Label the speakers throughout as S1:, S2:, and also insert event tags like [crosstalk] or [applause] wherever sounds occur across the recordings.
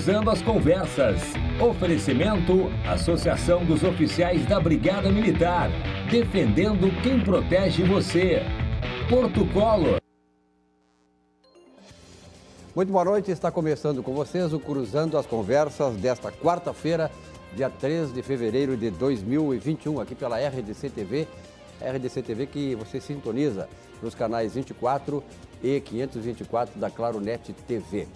S1: Cruzando as Conversas. Oferecimento: Associação dos Oficiais da Brigada Militar. Defendendo quem protege você. Porto Colo.
S2: Muito boa noite, está começando com vocês o Cruzando as Conversas desta quarta-feira, dia 3 de fevereiro de 2021, aqui pela RDC TV. RDC TV que você sintoniza nos canais 24 e 524 da Claro Net TV.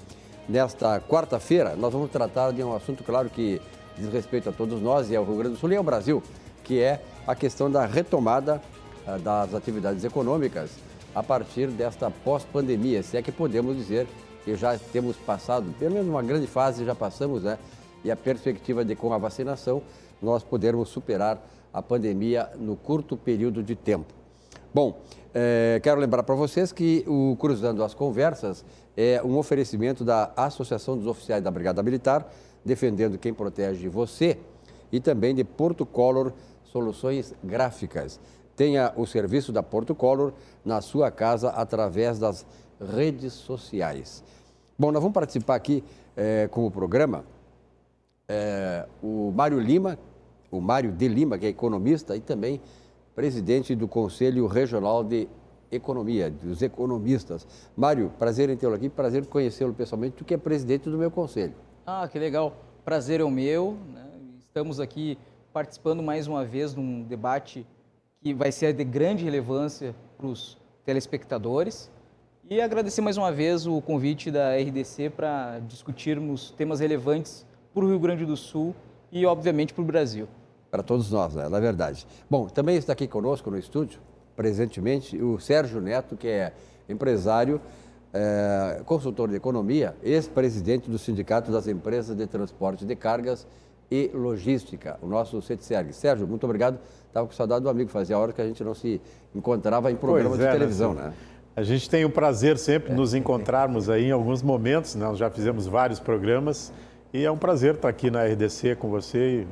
S2: Nesta quarta-feira, nós vamos tratar de um assunto, claro, que diz respeito a todos nós e ao Rio Grande do Sul e ao Brasil, que é a questão da retomada uh, das atividades econômicas a partir desta pós-pandemia, se é que podemos dizer que já temos passado, pelo menos uma grande fase já passamos, né? E a perspectiva de com a vacinação nós podermos superar a pandemia no curto período de tempo. Bom, é, quero lembrar para vocês que o Cruzando as Conversas é um oferecimento da Associação dos Oficiais da Brigada Militar, defendendo quem protege você, e também de Porto Color Soluções Gráficas. Tenha o serviço da Porto Color na sua casa através das redes sociais. Bom, nós vamos participar aqui é, com o programa é, o Mário Lima, o Mário de Lima, que é economista e também presidente do Conselho Regional de Economia, dos economistas. Mário, prazer em tê-lo aqui, prazer em conhecê-lo pessoalmente, tu que é presidente do meu conselho.
S3: Ah, que legal. Prazer é o meu. Né? Estamos aqui participando mais uma vez de um debate que vai ser de grande relevância para os telespectadores. E agradecer mais uma vez o convite da RDC para discutirmos temas relevantes para o Rio Grande do Sul e, obviamente, para o Brasil
S2: para todos nós, né? na verdade. Bom, também está aqui conosco no estúdio, presentemente, o Sérgio Neto, que é empresário, é, consultor de economia, ex-presidente do Sindicato das Empresas de Transporte de Cargas e Logística, o nosso CETSERG. Sérgio, muito obrigado. Estava com saudade do amigo, fazia hora que a gente não se encontrava em programa de é, televisão, né?
S4: A gente tem o prazer sempre de nos encontrarmos aí em alguns momentos, né? nós já fizemos vários programas e é um prazer estar aqui na RDC com você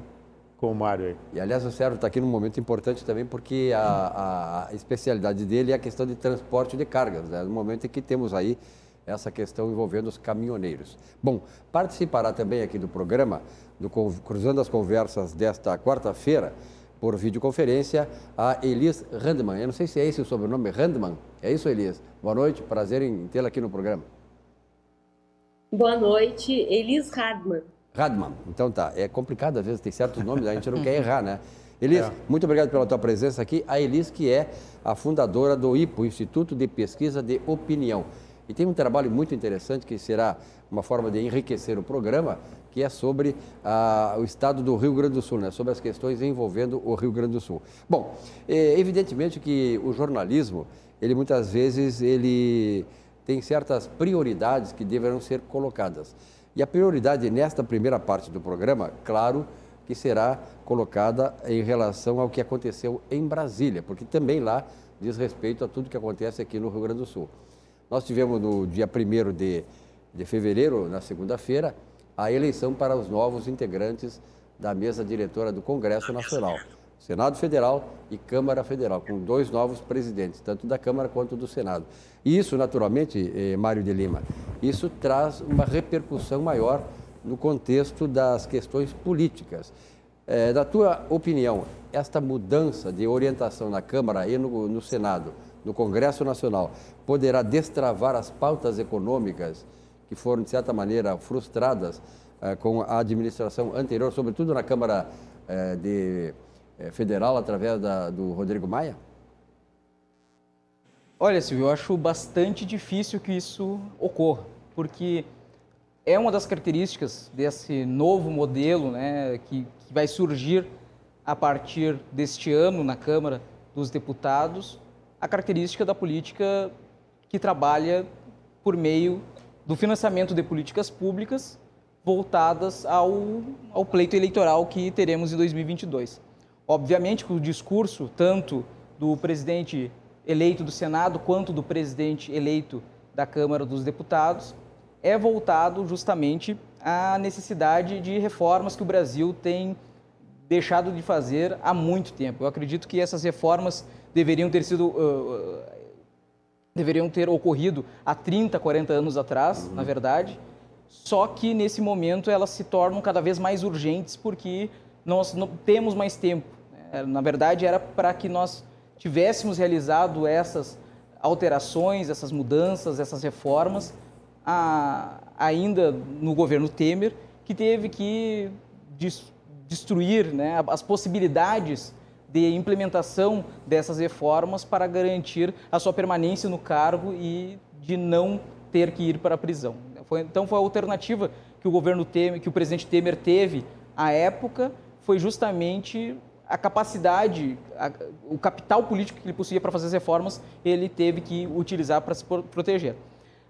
S4: com o Mário aí.
S2: E aliás, o Sérgio está aqui num momento importante também, porque a, a, especialidade dele é a questão de transporte de cargas, né? no momento em que temos aí essa questão envolvendo os caminhoneiros. Bom, participará também aqui do programa, do Cruzando as Conversas desta quarta-feira, por videoconferência, a Elis Randman. Eu não sei se é esse o sobrenome, Randman. É isso, Elis? Boa noite, prazer em tê-la aqui no programa.
S5: Boa noite, Elis Radman.
S2: Radman. Então tá, é complicado às vezes, tem certos nomes, a gente não quer [laughs] errar, né? Elis, é. muito obrigado pela tua presença aqui. A Elis, que é a fundadora do IPO, Instituto de Pesquisa de Opinião. E tem um trabalho muito interessante que será uma forma de enriquecer o programa, que é sobre ah, o estado do Rio Grande do Sul, né? sobre as questões envolvendo o Rio Grande do Sul. Bom, é, evidentemente que o jornalismo, ele muitas vezes ele tem certas prioridades que deverão ser colocadas. E a prioridade nesta primeira parte do programa, claro, que será colocada em relação ao que aconteceu em Brasília, porque também lá diz respeito a tudo que acontece aqui no Rio Grande do Sul. Nós tivemos no dia 1 de, de fevereiro, na segunda-feira, a eleição para os novos integrantes da mesa diretora do Congresso Nacional. Senado Federal e Câmara Federal, com dois novos presidentes, tanto da Câmara quanto do Senado. E isso, naturalmente, eh, Mário de Lima, isso traz uma repercussão maior no contexto das questões políticas. Eh, na tua opinião, esta mudança de orientação na Câmara e no, no Senado, no Congresso Nacional, poderá destravar as pautas econômicas que foram, de certa maneira, frustradas eh, com a administração anterior, sobretudo na Câmara eh, de federal através da, do Rodrigo Maia?
S3: Olha, Silvio, eu acho bastante difícil que isso ocorra, porque é uma das características desse novo modelo né, que, que vai surgir a partir deste ano na Câmara dos Deputados, a característica da política que trabalha por meio do financiamento de políticas públicas voltadas ao, ao pleito eleitoral que teremos em 2022. Obviamente que o discurso, tanto do presidente eleito do Senado quanto do presidente eleito da Câmara dos Deputados, é voltado justamente à necessidade de reformas que o Brasil tem deixado de fazer há muito tempo. Eu acredito que essas reformas deveriam ter sido uh, deveriam ter ocorrido há 30, 40 anos atrás, uhum. na verdade. só que nesse momento elas se tornam cada vez mais urgentes porque nós não temos mais tempo. Né? Na verdade, era para que nós tivéssemos realizado essas alterações, essas mudanças, essas reformas, a, ainda no governo Temer, que teve que des, destruir né, as possibilidades de implementação dessas reformas para garantir a sua permanência no cargo e de não ter que ir para a prisão. Foi, então foi a alternativa que o governo Temer, que o presidente Temer teve à época, foi justamente a capacidade, a, o capital político que ele possuía para fazer as reformas, ele teve que utilizar para se proteger.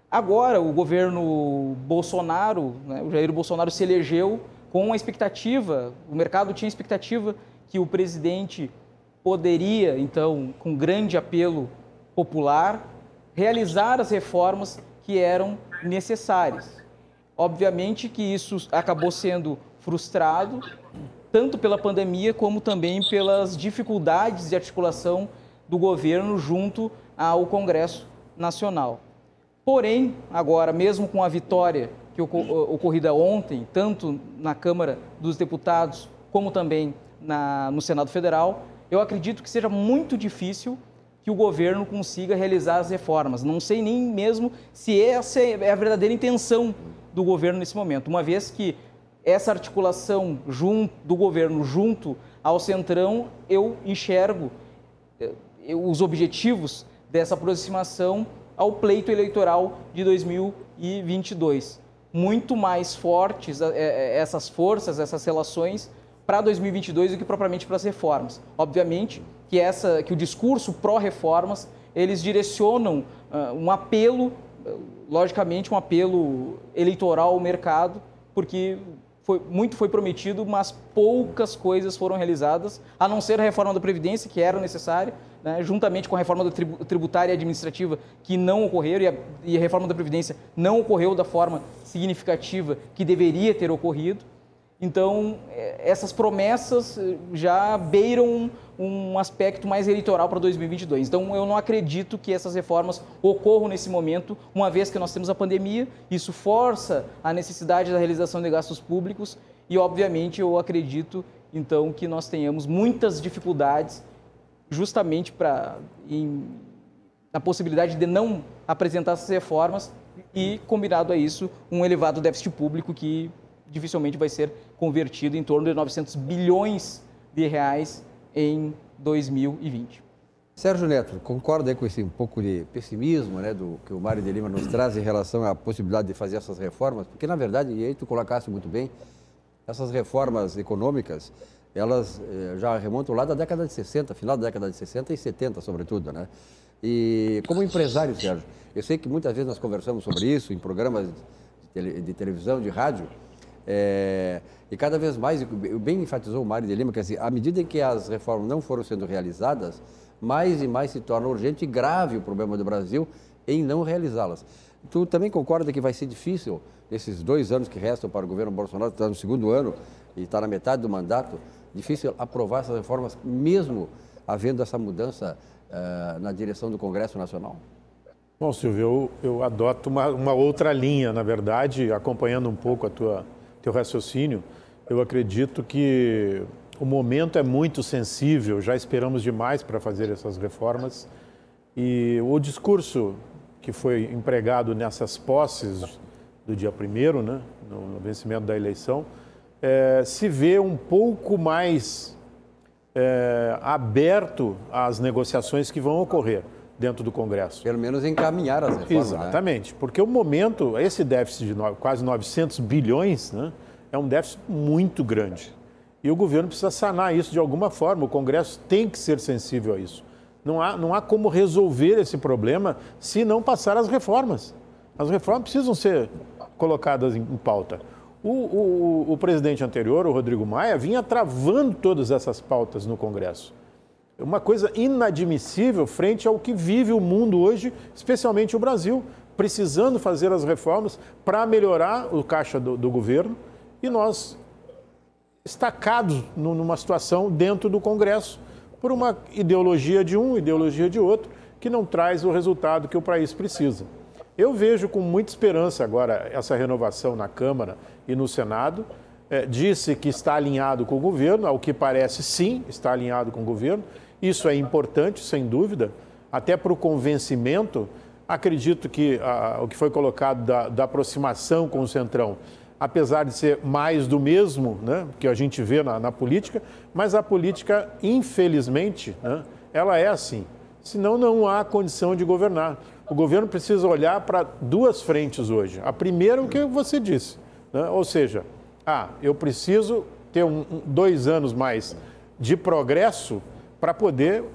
S3: Agora, o governo Bolsonaro, né, o Jair Bolsonaro se elegeu com a expectativa, o mercado tinha expectativa que o presidente poderia, então, com grande apelo popular, realizar as reformas que eram necessárias. Obviamente que isso acabou sendo frustrado, tanto pela pandemia como também pelas dificuldades de articulação do governo junto ao Congresso Nacional. Porém, agora, mesmo com a vitória que ocorrida ontem, tanto na Câmara dos Deputados como também na, no Senado Federal, eu acredito que seja muito difícil que o governo consiga realizar as reformas. Não sei nem mesmo se essa é a verdadeira intenção do governo nesse momento, uma vez que essa articulação junto, do governo junto ao Centrão, eu enxergo eh, os objetivos dessa aproximação ao pleito eleitoral de 2022. Muito mais fortes eh, eh, essas forças, essas relações para 2022 do que propriamente para as reformas. Obviamente que, essa, que o discurso pró-reformas, eles direcionam uh, um apelo, logicamente um apelo eleitoral ao mercado, porque foi, muito foi prometido, mas poucas coisas foram realizadas, a não ser a reforma da Previdência, que era necessária, né, juntamente com a reforma tributária e administrativa, que não ocorreram, e a, e a reforma da Previdência não ocorreu da forma significativa que deveria ter ocorrido. Então, é, essas promessas eh, já beiram um aspecto mais eleitoral para 2022. Então, eu não acredito que essas reformas ocorram nesse momento, uma vez que nós temos a pandemia, isso força a necessidade da realização de gastos públicos e, obviamente, eu acredito, então, que nós tenhamos muitas dificuldades justamente para na possibilidade de não apresentar essas reformas e, combinado a isso, um elevado déficit público que dificilmente vai ser convertido em torno de 900 bilhões de reais em 2020.
S2: Sérgio Neto, concorda com esse um pouco de pessimismo né, do que o Mário de Lima nos traz em relação à possibilidade de fazer essas reformas? Porque, na verdade, e aí tu colocaste muito bem, essas reformas econômicas, elas eh, já remontam lá da década de 60, final da década de 60 e 70, sobretudo, né? E como empresário, Sérgio, eu sei que muitas vezes nós conversamos sobre isso em programas de, tele, de televisão, de rádio, é, e cada vez mais, bem enfatizou o Mário de Lima, que assim, à medida que as reformas não foram sendo realizadas, mais e mais se torna urgente e grave o problema do Brasil em não realizá-las. Tu também concorda que vai ser difícil, nesses dois anos que restam para o governo Bolsonaro, está no segundo ano e está na metade do mandato, difícil aprovar essas reformas, mesmo havendo essa mudança uh, na direção do Congresso Nacional?
S4: Bom, Silvio, eu, eu adoto uma, uma outra linha, na verdade, acompanhando um pouco a tua teu raciocínio, eu acredito que o momento é muito sensível, já esperamos demais para fazer essas reformas. E o discurso que foi empregado nessas posses do dia primeiro, né, no, vencimento da eleição, é, se vê um pouco mais é, aberto às negociações que vão ocorrer dentro do Congresso.
S2: Pelo menos encaminhar as reformas.
S4: Né? Exatamente, né? porque o momento, esse déficit de no, quase 900 bilhões, né, é um déficit muito grande. E o governo precisa sanar isso de alguma forma, o Congresso tem que ser sensível a isso. Não há, não há como resolver esse problema se não passar as reformas. As reformas precisam ser colocadas em, em pauta. O, o, o, presidente anterior, o Rodrigo Maia, vinha travando todas essas pautas no Congresso. Uma coisa inadmissível frente ao que vive o mundo hoje, especialmente o Brasil, precisando fazer as reformas para melhorar o caixa do, do governo e nós estacados numa situação dentro do Congresso por uma ideologia de um, ideologia de outro, que não traz o resultado que o país precisa. Eu vejo com muita esperança agora essa renovação na Câmara e no Senado. É, disse que está alinhado com o governo, ao que parece, sim, está alinhado com o governo. Isso é importante, sem dúvida, até para o convencimento. Acredito que a, o que foi colocado da, da, aproximação com o Centrão, apesar de ser mais do mesmo, né, que a gente vê na, na política, mas a política, infelizmente, né, ela é assim. Senão, não há condição de governar. O governo precisa olhar para duas frentes hoje. A primeira, o que você disse, né? ou seja, ah, eu preciso ter um, dois anos mais de progresso para poder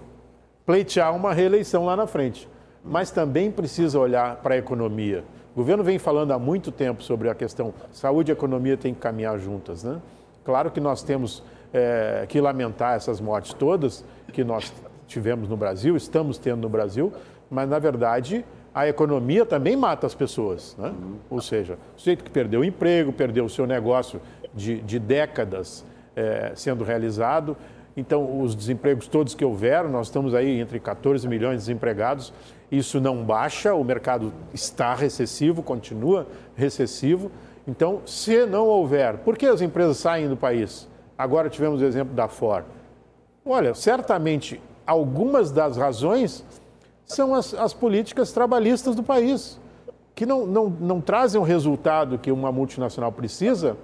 S4: pleitear uma reeleição lá na frente. Mas também precisa olhar para a economia. O governo vem falando há muito tempo sobre a questão saúde e economia têm que caminhar juntas, né? Claro que nós temos é, que lamentar essas mortes todas que nós tivemos no Brasil, estamos tendo no Brasil, mas na verdade a economia também mata as pessoas. Né? Uhum. Ou seja, o sujeito que perdeu o emprego, perdeu o seu negócio de, de décadas é, sendo realizado. Então, os desempregos todos que houveram, nós estamos aí entre 14 milhões de desempregados, isso não baixa, o mercado está recessivo, continua recessivo. Então, se não houver, por que as empresas saem do país? Agora tivemos o exemplo da Ford. Olha, certamente algumas das razões são as, as políticas trabalhistas do país, que não, não, não trazem o resultado que uma multinacional precisa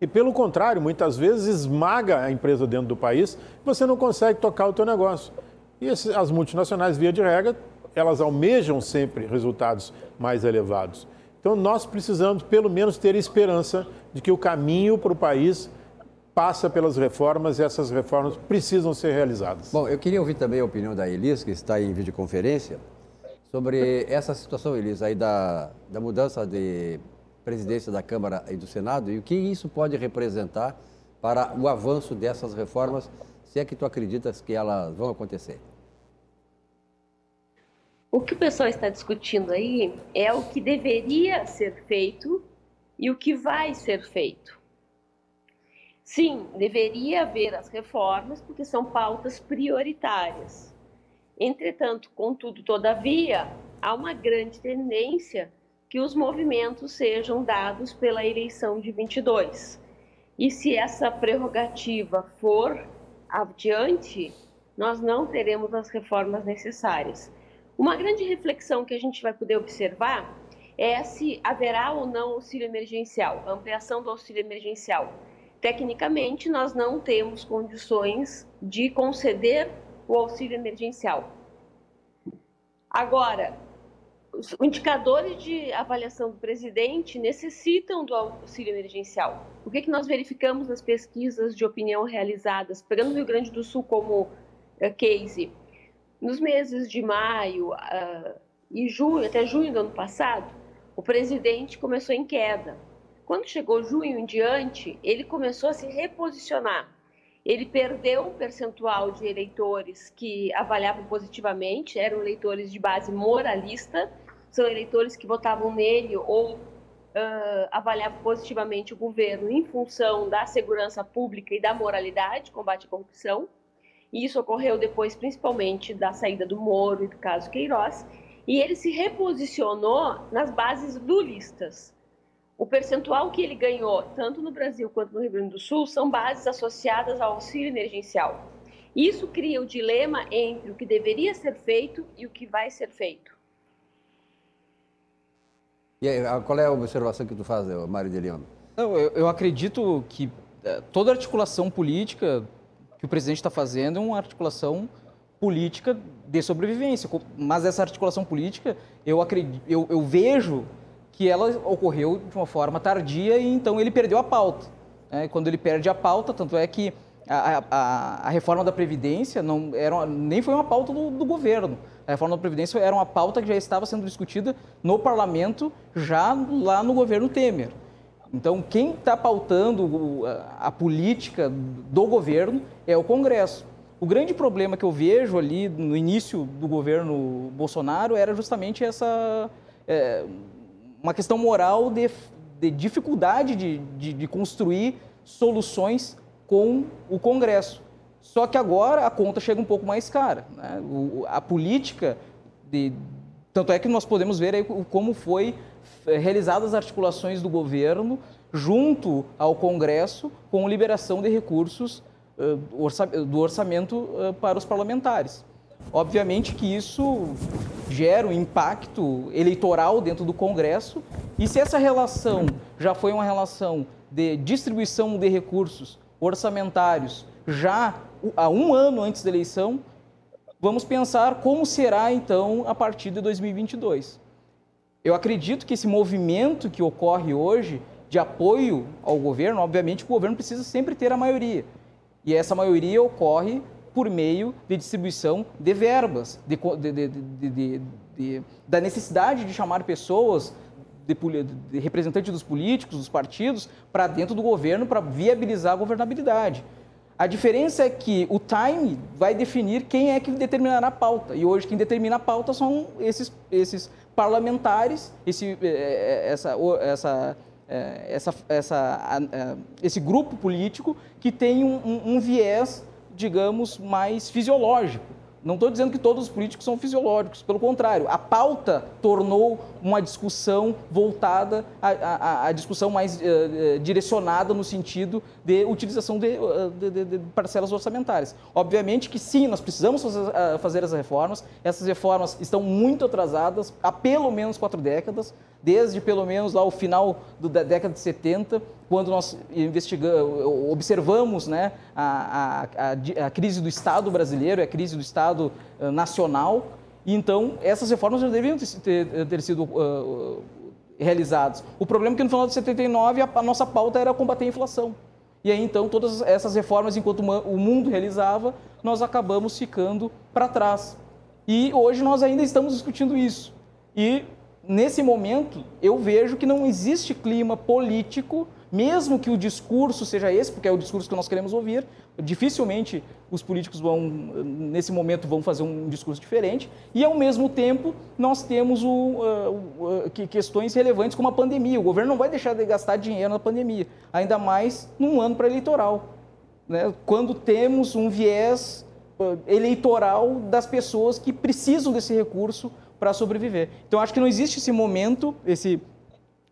S4: e, pelo contrário, muitas vezes esmaga a empresa dentro do país você não consegue tocar o teu negócio. E as multinacionais, via de regra, elas almejam sempre resultados mais elevados. Então, nós precisamos, pelo menos, ter esperança de que o caminho para o país passa pelas reformas e essas reformas precisam ser realizadas.
S2: Bom, eu queria ouvir também a opinião da Elis, que está em videoconferência, sobre essa situação, Elis, aí da, da mudança de presidência da Câmara e do Senado e o que isso pode representar para o avanço dessas reformas, se é que tu acreditas que elas vão acontecer.
S5: O que o pessoal está discutindo aí é o que deveria ser feito e o que vai ser feito. Sim, deveria haver as reformas, porque são pautas prioritárias. Entretanto, contudo, todavia, há uma grande tendência que os movimentos sejam dados pela eleição de 22. E se essa prerrogativa for adiante, nós não teremos as reformas necessárias. Uma grande reflexão que a gente vai poder observar é se haverá ou não auxílio emergencial, ampliação do auxílio emergencial Tecnicamente, nós não temos condições de conceder o auxílio emergencial. Agora, os indicadores de avaliação do presidente necessitam do auxílio emergencial. O que, que nós verificamos nas pesquisas de opinião realizadas, pegando o Rio Grande do Sul como uh, case? Nos meses de maio uh, e junho, até junho do ano passado, o presidente começou em queda. Quando chegou junho em diante, ele começou a se reposicionar. Ele perdeu um percentual de eleitores que avaliavam positivamente, eram eleitores de base moralista, são eleitores que votavam nele ou uh, avaliavam positivamente o governo em função da segurança pública e da moralidade, combate à corrupção. E isso ocorreu depois, principalmente, da saída do Moro e do caso Queiroz. E ele se reposicionou nas bases lulistas o percentual que ele ganhou, tanto no Brasil quanto no Rio Grande do Sul, são bases associadas ao auxílio emergencial. Isso cria o dilema entre o que deveria ser feito e o que vai ser feito.
S2: E aí, qual é a observação que tu faz, Mário de Leão?
S3: Eu, eu acredito que é, toda articulação política que o presidente está fazendo é uma articulação política de sobrevivência. Mas essa articulação política, eu, acredito, eu, eu vejo que ela ocorreu de uma forma tardia e então ele perdeu a pauta. Né? Quando ele perde a pauta, tanto é que a, a, a reforma da Previdência não era, nem foi uma pauta do, do, governo. A reforma da Previdência era uma pauta que já estava sendo discutida no parlamento, já lá no governo Temer. Então, quem está pautando a, política do governo é o Congresso. O grande problema que eu vejo ali no início do governo Bolsonaro era justamente essa. É, uma questão moral de, de dificuldade de, de, de construir soluções com o Congresso. Só que agora a conta chega um pouco mais cara. Né? O, a política de, Tanto é que nós podemos ver aí como foi eh, realizadas as articulações do governo junto ao Congresso com liberação de recursos uh, do orçamento uh, para os parlamentares. Obviamente que isso gera um impacto eleitoral dentro do Congresso, e se essa relação já foi uma relação de distribuição de recursos orçamentários já há um ano antes da eleição, vamos pensar como será então a partir de 2022. Eu acredito que esse movimento que ocorre hoje de apoio ao governo, obviamente o governo precisa sempre ter a maioria. E essa maioria ocorre por meio de distribuição de verbas, de, de, de, da necessidade de chamar pessoas, de, representantes dos políticos, dos partidos, para dentro do governo para viabilizar a governabilidade. A diferença é que o time vai definir quem é que determinará a pauta. E hoje quem determina a pauta são esses, esses parlamentares, esse, eh, eh, essa, essa é, essa, essa, esse grupo político que tem um, um, um viés, digamos, mais fisiológico. Não estou dizendo que todos os políticos são fisiológicos, pelo contrário, a pauta tornou uma discussão voltada à, discussão mais uh, direcionada no sentido de utilização de, de, de, de, parcelas orçamentárias. Obviamente que sim, nós precisamos fazer, uh, fazer as reformas, essas reformas estão muito atrasadas, há pelo menos quatro décadas, desde pelo menos lá o final da década de 70, quando nós investigamos, observamos né, a, a, a, crise do Estado brasileiro, a crise do Estado uh, nacional, e então essas reformas já deveriam ter, ter, sido uh, realizadas. O problema é que no final de 79 a, a nossa pauta era combater a inflação. E aí então todas essas reformas, enquanto o mundo realizava, nós acabamos ficando para trás. E hoje nós ainda estamos discutindo isso. E nesse momento eu vejo que não existe clima político mesmo que o discurso seja esse, porque é o discurso que nós queremos ouvir, dificilmente os políticos vão, nesse momento, vão fazer um discurso diferente, e ao mesmo tempo nós temos o, uh, uh, questões relevantes como a pandemia. O governo não vai deixar de gastar dinheiro na pandemia, ainda mais num ano pré-eleitoral, né? quando temos um viés uh, eleitoral das pessoas que precisam desse recurso para sobreviver. Então, acho que não existe esse momento, esse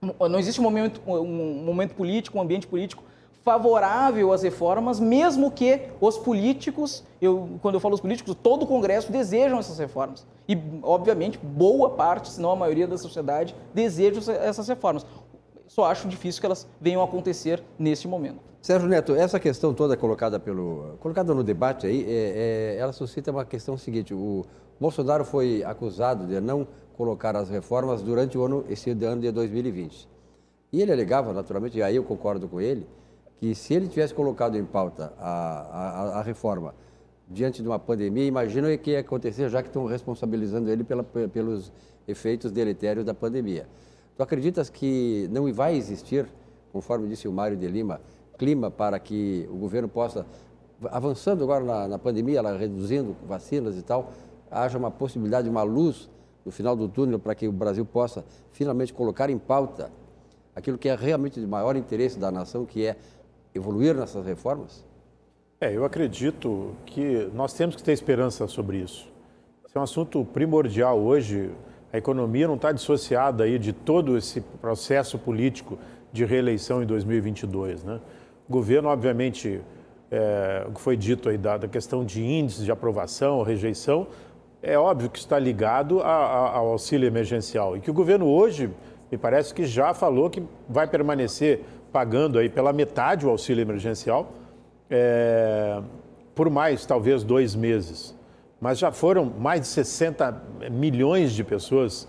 S3: não existe um momento, um momento político, um ambiente político favorável às reformas, mesmo que os políticos, eu, quando eu falo os políticos, todo o Congresso desejam essas reformas. E, obviamente, boa parte, se não a maioria da sociedade, deseja essas reformas. Só acho difícil que elas venham a acontecer neste momento.
S2: Sérgio Neto, essa questão toda colocada pelo colocada no debate aí, é, é, ela suscita uma questão seguinte: o Bolsonaro foi acusado de não colocar as reformas durante o ano, esse ano de 2020. E ele alegava, naturalmente, e aí eu concordo com ele, que se ele tivesse colocado em pauta a, a, a reforma diante de uma pandemia, imagina o que ia acontecer, já que estão responsabilizando ele pela, pelos efeitos deletérios da pandemia. Tu acreditas que não vai existir, conforme disse o Mário de Lima, clima para que o governo possa, avançando agora na, na pandemia, ela reduzindo vacinas e tal, haja uma possibilidade, uma luz no final do túnel para que o Brasil possa finalmente colocar em pauta aquilo que é realmente de maior interesse da nação, que é evoluir nessas reformas?
S4: É, eu acredito que nós temos que ter esperança sobre isso. Esse é um assunto primordial hoje. A economia não está dissociada aí de todo esse processo político de reeleição em 2022, né? O governo, obviamente, é, o que foi dito aí da, da questão de índices de aprovação, rejeição, é óbvio que está ligado a, a, ao auxílio emergencial e que o governo hoje me parece que já falou que vai permanecer pagando aí pela metade o auxílio emergencial é, por mais talvez dois meses. Mas já foram mais de 60 milhões de pessoas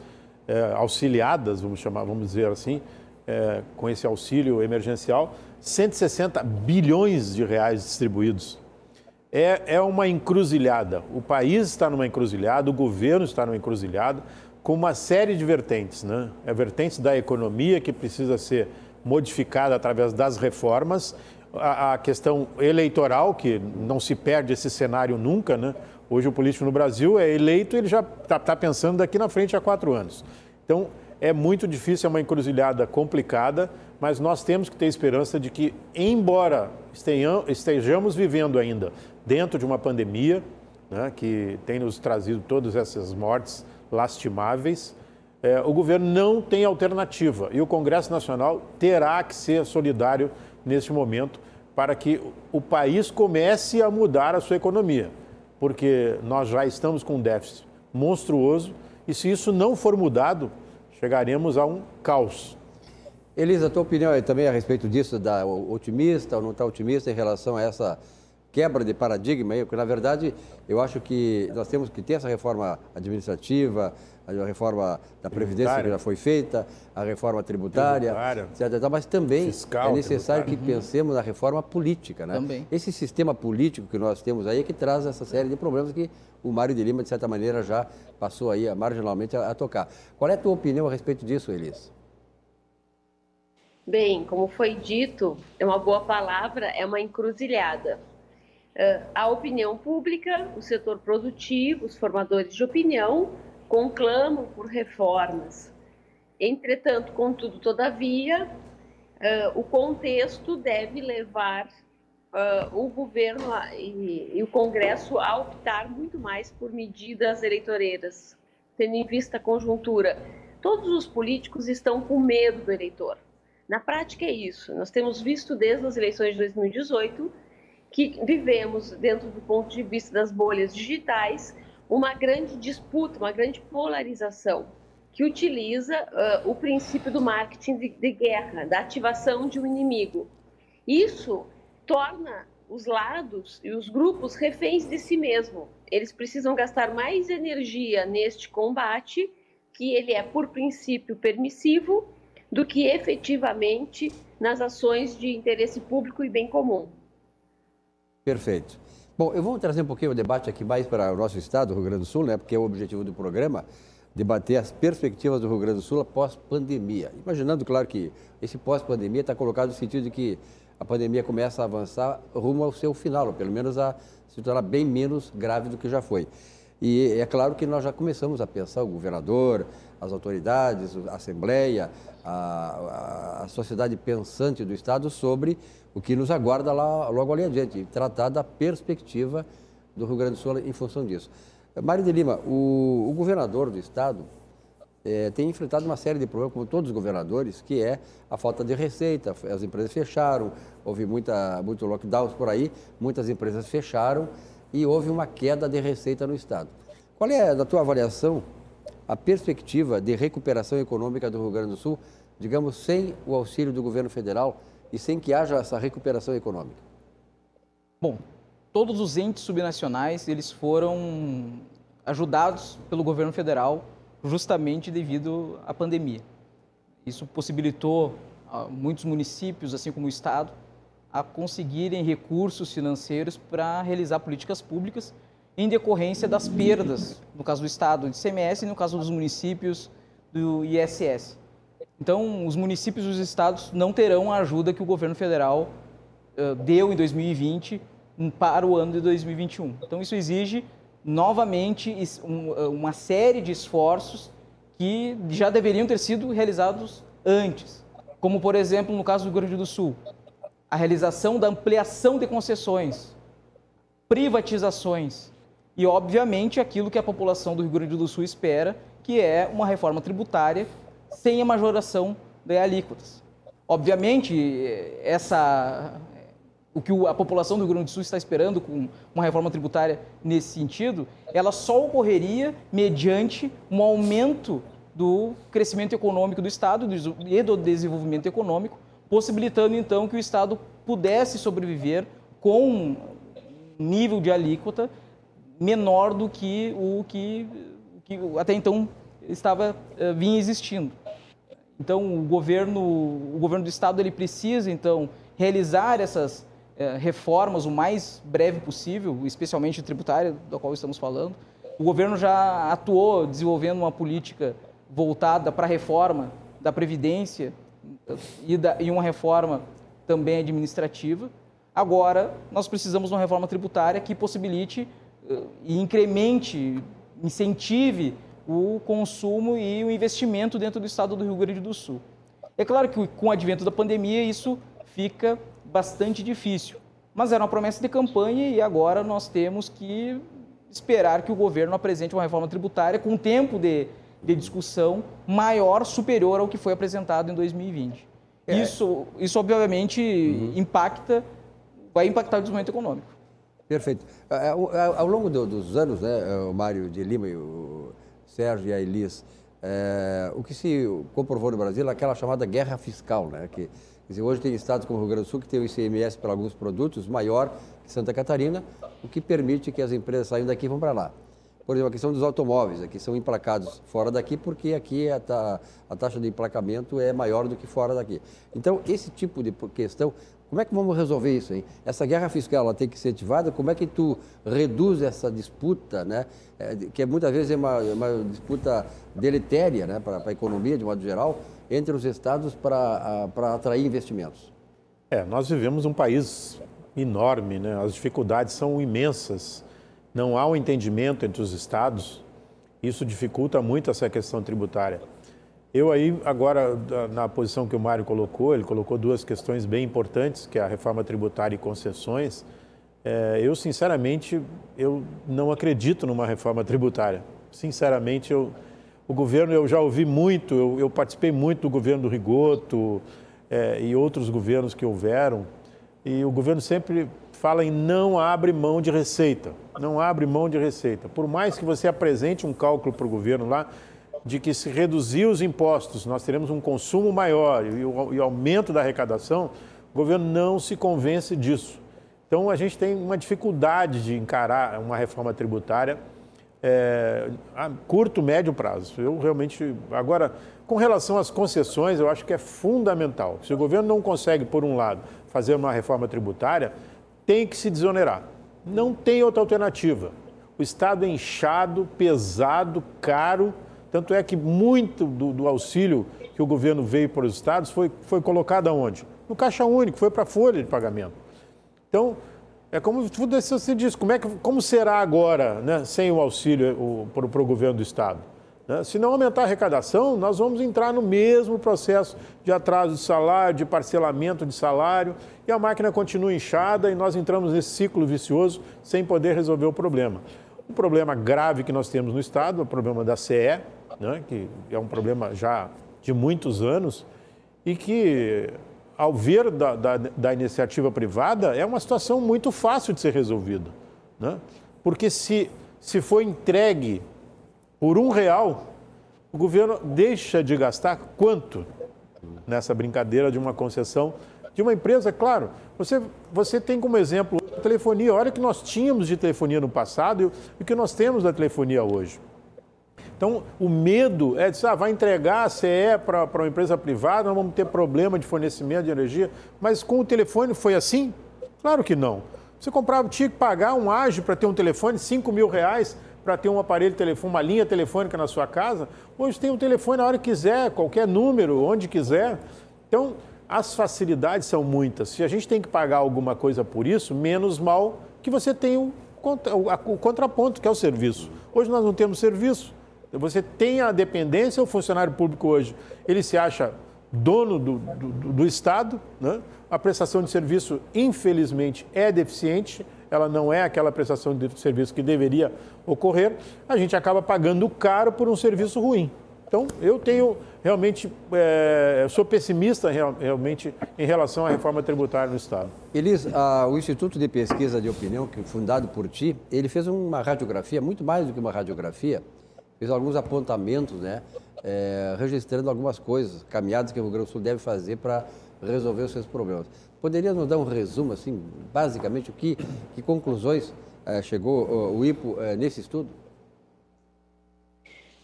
S4: é, auxiliadas, vamos chamar, vamos dizer assim, é, com esse auxílio emergencial, 160 bilhões de reais distribuídos é, é uma encruzilhada. O país está numa encruzilhada, o governo está numa encruzilhada, com uma série de vertentes. Né? É vertentes da economia que precisa ser modificada através das reformas, a, a questão eleitoral, que não se perde esse cenário nunca. Né? Hoje o político no Brasil é eleito ele já está tá pensando daqui na frente há quatro anos. Então, é muito difícil, é uma encruzilhada complicada, mas nós temos que ter esperança de que, embora estejamos vivendo ainda dentro de uma pandemia né, que tem nos trazido todas essas mortes lastimáveis. É, o governo não tem alternativa e o Congresso Nacional terá que ser solidário neste momento para que o país comece a mudar a sua economia, porque nós já estamos com um déficit monstruoso e se isso não for mudado, chegaremos a um caos.
S2: Elisa, a tua opinião é também a respeito disso, da otimista ou não está otimista em relação a essa quebra de paradigma, porque na verdade eu acho que nós temos que ter essa reforma administrativa, a reforma da Previdência que já foi feita, a reforma tributária, tributária etc. Mas também fiscal, é necessário que pensemos na reforma política. Né? Também. Esse sistema político que nós temos aí é que traz essa série de problemas que o Mário de Lima, de certa maneira, já passou aí marginalmente a, a tocar. Qual é a tua opinião a respeito disso, Elis?
S5: Bem, como foi dito, é uma boa palavra, é uma encruzilhada. Uh, a opinião pública, o setor produtivo, os formadores de opinião conclamam por reformas. Entretanto, contudo, todavia, uh, o contexto deve levar uh, o governo e, o Congresso a optar muito mais por medidas eleitoreiras, tendo em vista a conjuntura. Todos os políticos estão com medo do eleitor. Na prática é isso. Nós temos visto desde as eleições de 2018 que vivemos, dentro do ponto de vista das bolhas digitais, uma grande disputa, uma grande polarização que utiliza uh, o princípio do marketing de, de, guerra, da ativação de um inimigo. Isso torna os lados e os grupos reféns de si mesmo. Eles precisam gastar mais energia neste combate, que ele é por princípio permissivo, do que efetivamente nas ações de interesse público e bem comum.
S2: Perfeito. Bom, eu vou trazer um pouquinho o debate aqui mais para o nosso estado, o Rio Grande do Sul, né? Porque é o objetivo do programa debater as perspectivas do Rio Grande do Sul após pandemia. Imaginando, claro, que esse pós-pandemia está colocado no sentido de que a pandemia começa a avançar rumo ao seu final, ou pelo menos a se tornar bem menos grave do que já foi. E é claro que nós já começamos a pensar, o governador, as autoridades, a Assembleia, a, a, sociedade pensante do Estado sobre o que nos aguarda lá, logo ali adiante, tratar da perspectiva do Rio Grande do Sul em função disso. Mário de Lima, o, o governador do Estado é, tem enfrentado uma série de problemas, como todos os governadores, que é a falta de receita. As empresas fecharam, houve muita, muito lockdowns por aí, muitas empresas fecharam e houve uma queda de receita no Estado. Qual é, da tua avaliação, a perspectiva de recuperação econômica do Rio Grande do Sul, digamos, sem o auxílio do governo federal e sem que haja essa recuperação econômica?
S3: Bom, todos os entes subnacionais eles foram ajudados pelo governo federal justamente devido à pandemia. Isso possibilitou a muitos municípios, assim como o estado, a conseguirem recursos financeiros para realizar políticas públicas em decorrência das perdas, no caso do estado, de CMS e no caso dos municípios do ISS. Então, os municípios e os estados não terão a ajuda que o governo federal uh, deu em 2020 para o ano de 2021. Então, isso exige novamente um, uma série de esforços que já deveriam ter sido realizados antes. Como, por exemplo, no caso do Rio Grande do Sul, a realização da ampliação de concessões, privatizações e, obviamente, aquilo que a população do Rio Grande do Sul espera, que é uma reforma tributária sem a majoração de alíquotas. Obviamente, essa, o que a população do Rio Grande do Sul está esperando com uma reforma tributária nesse sentido, ela só ocorreria mediante um aumento do crescimento econômico do Estado e do desenvolvimento econômico, possibilitando então que o Estado pudesse sobreviver com um nível de alíquota menor do que o que, que até então estava uh, vinha existindo. Então, o governo, o governo do estado ele precisa então realizar essas eh, reformas o mais breve possível, especialmente tributária, da qual estamos falando. O governo já atuou desenvolvendo uma política voltada para a reforma da previdência e, da, e uma reforma também administrativa. Agora, nós precisamos de uma reforma tributária que possibilite e incremente, incentive o consumo e o investimento dentro do estado do Rio Grande do Sul. É claro que com o advento da pandemia isso fica bastante difícil, mas era uma promessa de campanha e agora nós temos que esperar que o governo apresente uma reforma tributária com tempo de, de discussão maior, superior ao que foi apresentado em 2020. É. Isso, isso, obviamente, uhum. impacta, vai impactar o desenvolvimento econômico.
S2: Perfeito. É, é, ao longo dos anos, né, o Mário de Lima e o Sérgio e a Elis, é, o que se comprovou no Brasil é aquela chamada guerra fiscal, né, que dizer, hoje tem estados como o Rio Grande do Sul que tem o ICMS para alguns produtos maior que Santa Catarina, o que permite que as empresas saiam daqui e vão para lá. Por exemplo, a questão dos automóveis, aqui são emplacados fora daqui porque aqui a, ta, a taxa de emplacamento é maior do que fora daqui. Então, esse tipo de questão, como é que vamos resolver isso? Hein? Essa guerra fiscal ela tem que ser ativada, como é que tu reduz essa disputa, né? É, que muitas vezes é uma, uma disputa deletéria né? para a economia, de modo geral, entre os estados para atrair investimentos?
S4: É, nós vivemos um país enorme, né? as dificuldades são imensas, não há um entendimento entre os estados, isso dificulta muito essa questão tributária. Eu aí, agora, na posição que o Mário colocou, ele colocou duas questões bem importantes, que é a reforma tributária e concessões. É, eu, sinceramente, eu não acredito numa reforma tributária. Sinceramente, eu, o governo, eu já ouvi muito, eu, eu participei muito do governo do Rigoto é, e outros governos que houveram, e o governo sempre fala em não abre mão de receita, não abre mão de receita. Por mais que você apresente um cálculo para o governo lá, de que se reduzir os impostos, nós teremos um consumo maior e o, e aumento da arrecadação, o governo não se convence disso. Então a gente tem uma dificuldade de encarar uma reforma tributária é, a curto, médio prazo. Eu realmente. Agora, com relação às concessões, eu acho que é fundamental. Se o governo não consegue, por um lado, fazer uma reforma tributária, tem que se desonerar. Não tem outra alternativa. O Estado é inchado, pesado, caro. Tanto é que muito do, do auxílio que o governo veio para os estados foi, foi colocado aonde? No Caixa Único, foi para a folha de pagamento. Então, é como você disse, como, é que, como será agora, né, sem o auxílio para o governo do Estado? Né? Se não aumentar a arrecadação, nós vamos entrar no mesmo processo de atraso de salário, de parcelamento de salário, e a máquina continua inchada e nós entramos nesse ciclo vicioso sem poder resolver o problema. O problema grave que nós temos no Estado o problema da CE, né, que é um problema já de muitos anos, e que ao ver da, da, da, iniciativa privada, é uma situação muito fácil de ser resolvida. Né? Porque se, se for entregue por um real, o governo deixa de gastar quanto nessa brincadeira de uma concessão de uma empresa? Claro, você, você tem como exemplo a telefonia. Olha o que nós tínhamos de telefonia no passado e o que nós temos da telefonia hoje. Então, o medo é de, ah, vai entregar a CE para uma empresa privada, nós vamos ter problema de fornecimento de energia. Mas com o telefone foi assim? Claro que não. Você comprava, tinha que pagar um ágio para ter um telefone, 5 mil reais para ter um aparelho telefone, uma linha telefônica na sua casa. Hoje tem um telefone na hora que quiser, qualquer número, onde quiser. Então, as facilidades são muitas. Se a gente tem que pagar alguma coisa por isso, menos mal que você tem o, o contraponto, que é o serviço. Hoje nós não temos serviço. Você tem a dependência, o funcionário público hoje, ele se acha dono do, do, do Estado, né? a prestação de serviço, infelizmente, é deficiente, ela não é aquela prestação de serviço que deveria ocorrer, a gente acaba pagando caro por um serviço ruim. Então, eu tenho realmente, é, sou pessimista real, realmente em relação à reforma tributária no Estado.
S2: Elis, a, o Instituto de Pesquisa de Opinião, que fundado por ti, ele fez uma radiografia, muito mais do que uma radiografia, fez alguns apontamentos, né, é, registrando algumas coisas, caminhadas que o Rio Grande do Sul deve fazer para resolver os seus problemas. Poderia nos dar um resumo, assim, basicamente, o que, que conclusões é, chegou o, IPO é, nesse estudo?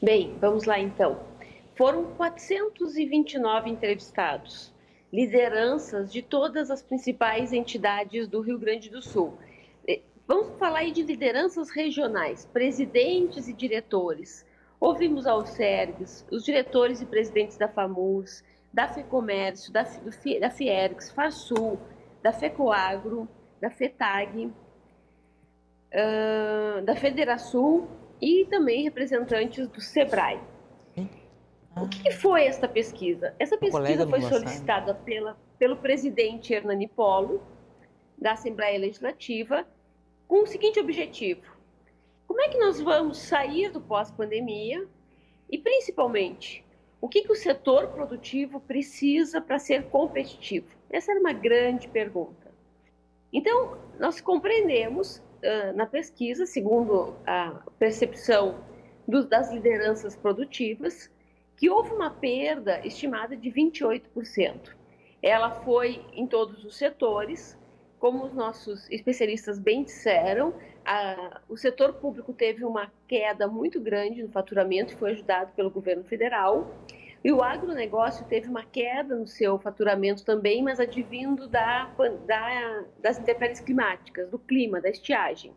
S5: Bem, vamos lá então. Foram 429 entrevistados, lideranças de todas as principais entidades do Rio Grande do Sul Vamos falar aí de lideranças regionais, presidentes e diretores. Ouvimos aos SERGs, os diretores e presidentes da FAMUS, da FEComércio, da, da Fiergs, FASUL, da FECOAGRO, da FETAG, uh, da Federação e também representantes do SEBRAE. O que foi esta pesquisa? Essa pesquisa foi solicitada pela, pelo presidente Hernani Polo, da Assembleia Legislativa, com o seguinte objetivo: como é que nós vamos sair do pós-pandemia e, principalmente, o que, que o setor produtivo precisa para ser competitivo? Essa era uma grande pergunta. Então, nós compreendemos na pesquisa, segundo a percepção das lideranças produtivas, que houve uma perda estimada de 28%. Ela foi em todos os setores, como os nossos especialistas bem disseram, a, o setor público teve uma queda muito grande no faturamento, foi ajudado pelo governo federal. E o agronegócio teve uma queda no seu faturamento também, mas advindo da, da, das intempéries climáticas, do clima, da estiagem.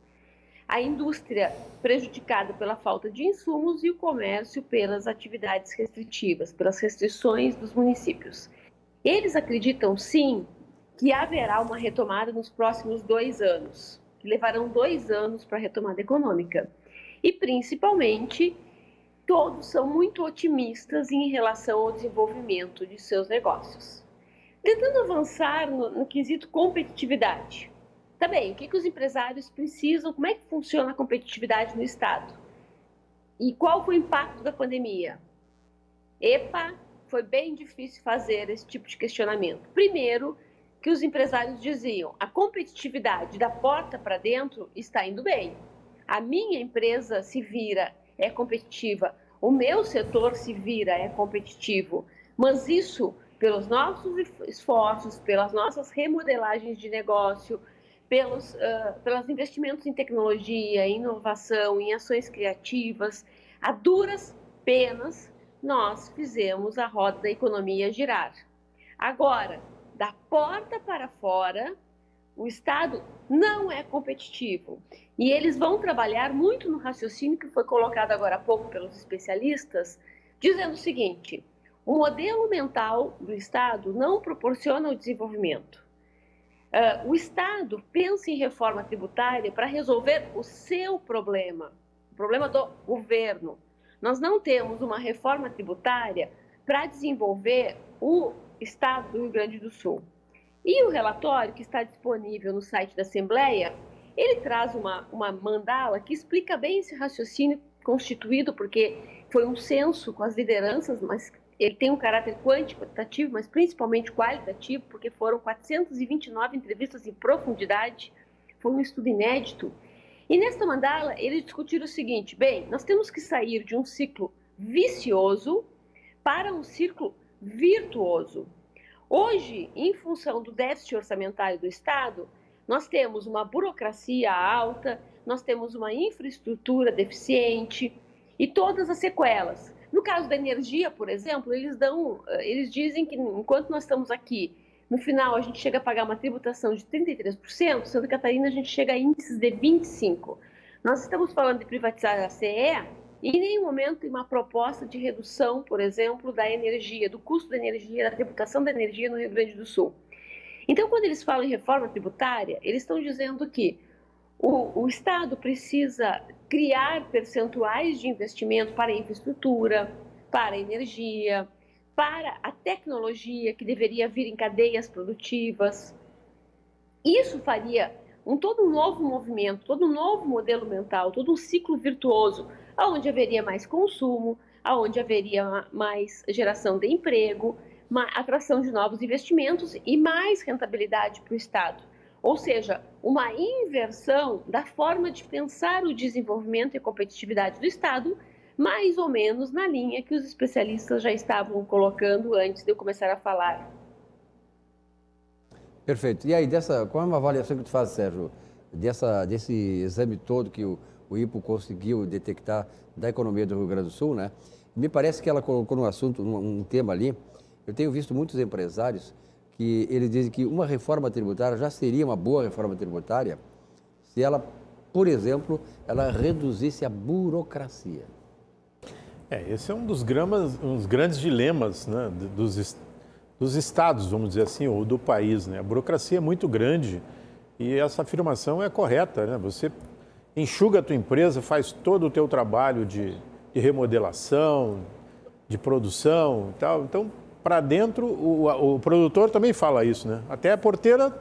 S5: A indústria prejudicada pela falta de insumos e o comércio pelas atividades restritivas, pelas restrições dos municípios. Eles acreditam, sim, que haverá uma retomada nos próximos dois anos, que levarão dois anos para a retomada econômica. E, principalmente, todos são muito otimistas em relação ao desenvolvimento de seus negócios. Tentando avançar no, no quesito competitividade. Também, o que, que os empresários precisam, como é que funciona a competitividade no Estado? E qual foi o impacto da pandemia? EPA, foi bem difícil fazer esse tipo de questionamento. Primeiro, que os empresários diziam: a competitividade da porta para dentro está indo bem. A minha empresa se vira, é competitiva. O meu setor se vira, é competitivo. Mas isso, pelos nossos esforços, pelas nossas remodelagens de negócio, pelos, uh, pelos investimentos em tecnologia, em inovação, em ações criativas, a duras penas, nós fizemos a roda da economia girar. Agora, da porta para fora, o Estado não é competitivo. E eles vão trabalhar muito no raciocínio que foi colocado agora há pouco pelos especialistas, dizendo o seguinte: o modelo mental do Estado não proporciona o desenvolvimento. Uh, o Estado pensa em reforma tributária para resolver o seu problema, o problema do governo. Nós não temos uma reforma tributária para desenvolver o Estado do Rio Grande do Sul. E o relatório, que está disponível no site da Assembleia, ele traz uma, uma mandala que explica bem esse raciocínio constituído, porque foi um censo com as lideranças, mas ele tem um caráter quantitativo, mas principalmente qualitativo, porque foram 429 entrevistas em profundidade, foi um estudo inédito. E nesta mandala, ele discutiu o seguinte: bem, nós temos que sair de um ciclo vicioso para um ciclo virtuoso. Hoje, em função do déficit orçamentário do Estado, nós temos uma burocracia alta, nós temos uma infraestrutura deficiente e todas as sequelas. No caso da energia, por exemplo, eles dão, eh, eles dizem que enquanto nós estamos aqui, no final a gente chega a pagar uma tributação de 33%, Santa Catarina a gente chega a índices de 25. Nós estamos falando de privatizar a CE e em nenhum momento tem uma proposta de redução, por exemplo, da energia, do custo da energia, da tributação da energia no Rio Grande do Sul. Então, quando eles falam em reforma tributária, eles estão dizendo que o, o Estado precisa criar percentuais de investimento para infraestrutura, para energia, para a tecnologia que deveria vir em cadeias produtivas. Isso faria um todo um novo movimento, todo um novo modelo mental, todo um ciclo virtuoso onde haveria mais consumo, onde haveria mais geração de emprego, atração de novos investimentos e mais rentabilidade para o Estado. Ou seja, uma inversão da forma de pensar o desenvolvimento e competitividade do Estado, mais ou menos na linha que os especialistas já estavam colocando antes de eu começar a falar.
S2: Perfeito. E aí, dessa, qual é uma avaliação que tu faz, Sérgio, dessa, desse exame todo que o, o IPO conseguiu detectar da economia do Rio Grande do Sul, né? Me parece que ela colocou no assunto, um, um tema ali. Eu tenho visto muitos empresários que eles dizem que uma reforma tributária já seria uma boa reforma tributária se ela, por exemplo, ela reduzisse a burocracia.
S4: É, esse é um dos, gramas, um dos grandes dilemas né, dos, dos estados, vamos dizer assim, ou do país. Né? A burocracia é muito grande e essa afirmação é correta. Né? Você enxuga a tua empresa, faz todo o teu trabalho de, de remodelação, de produção e tal. Então, para dentro, o, o, produtor também fala isso, né? Até a porteira,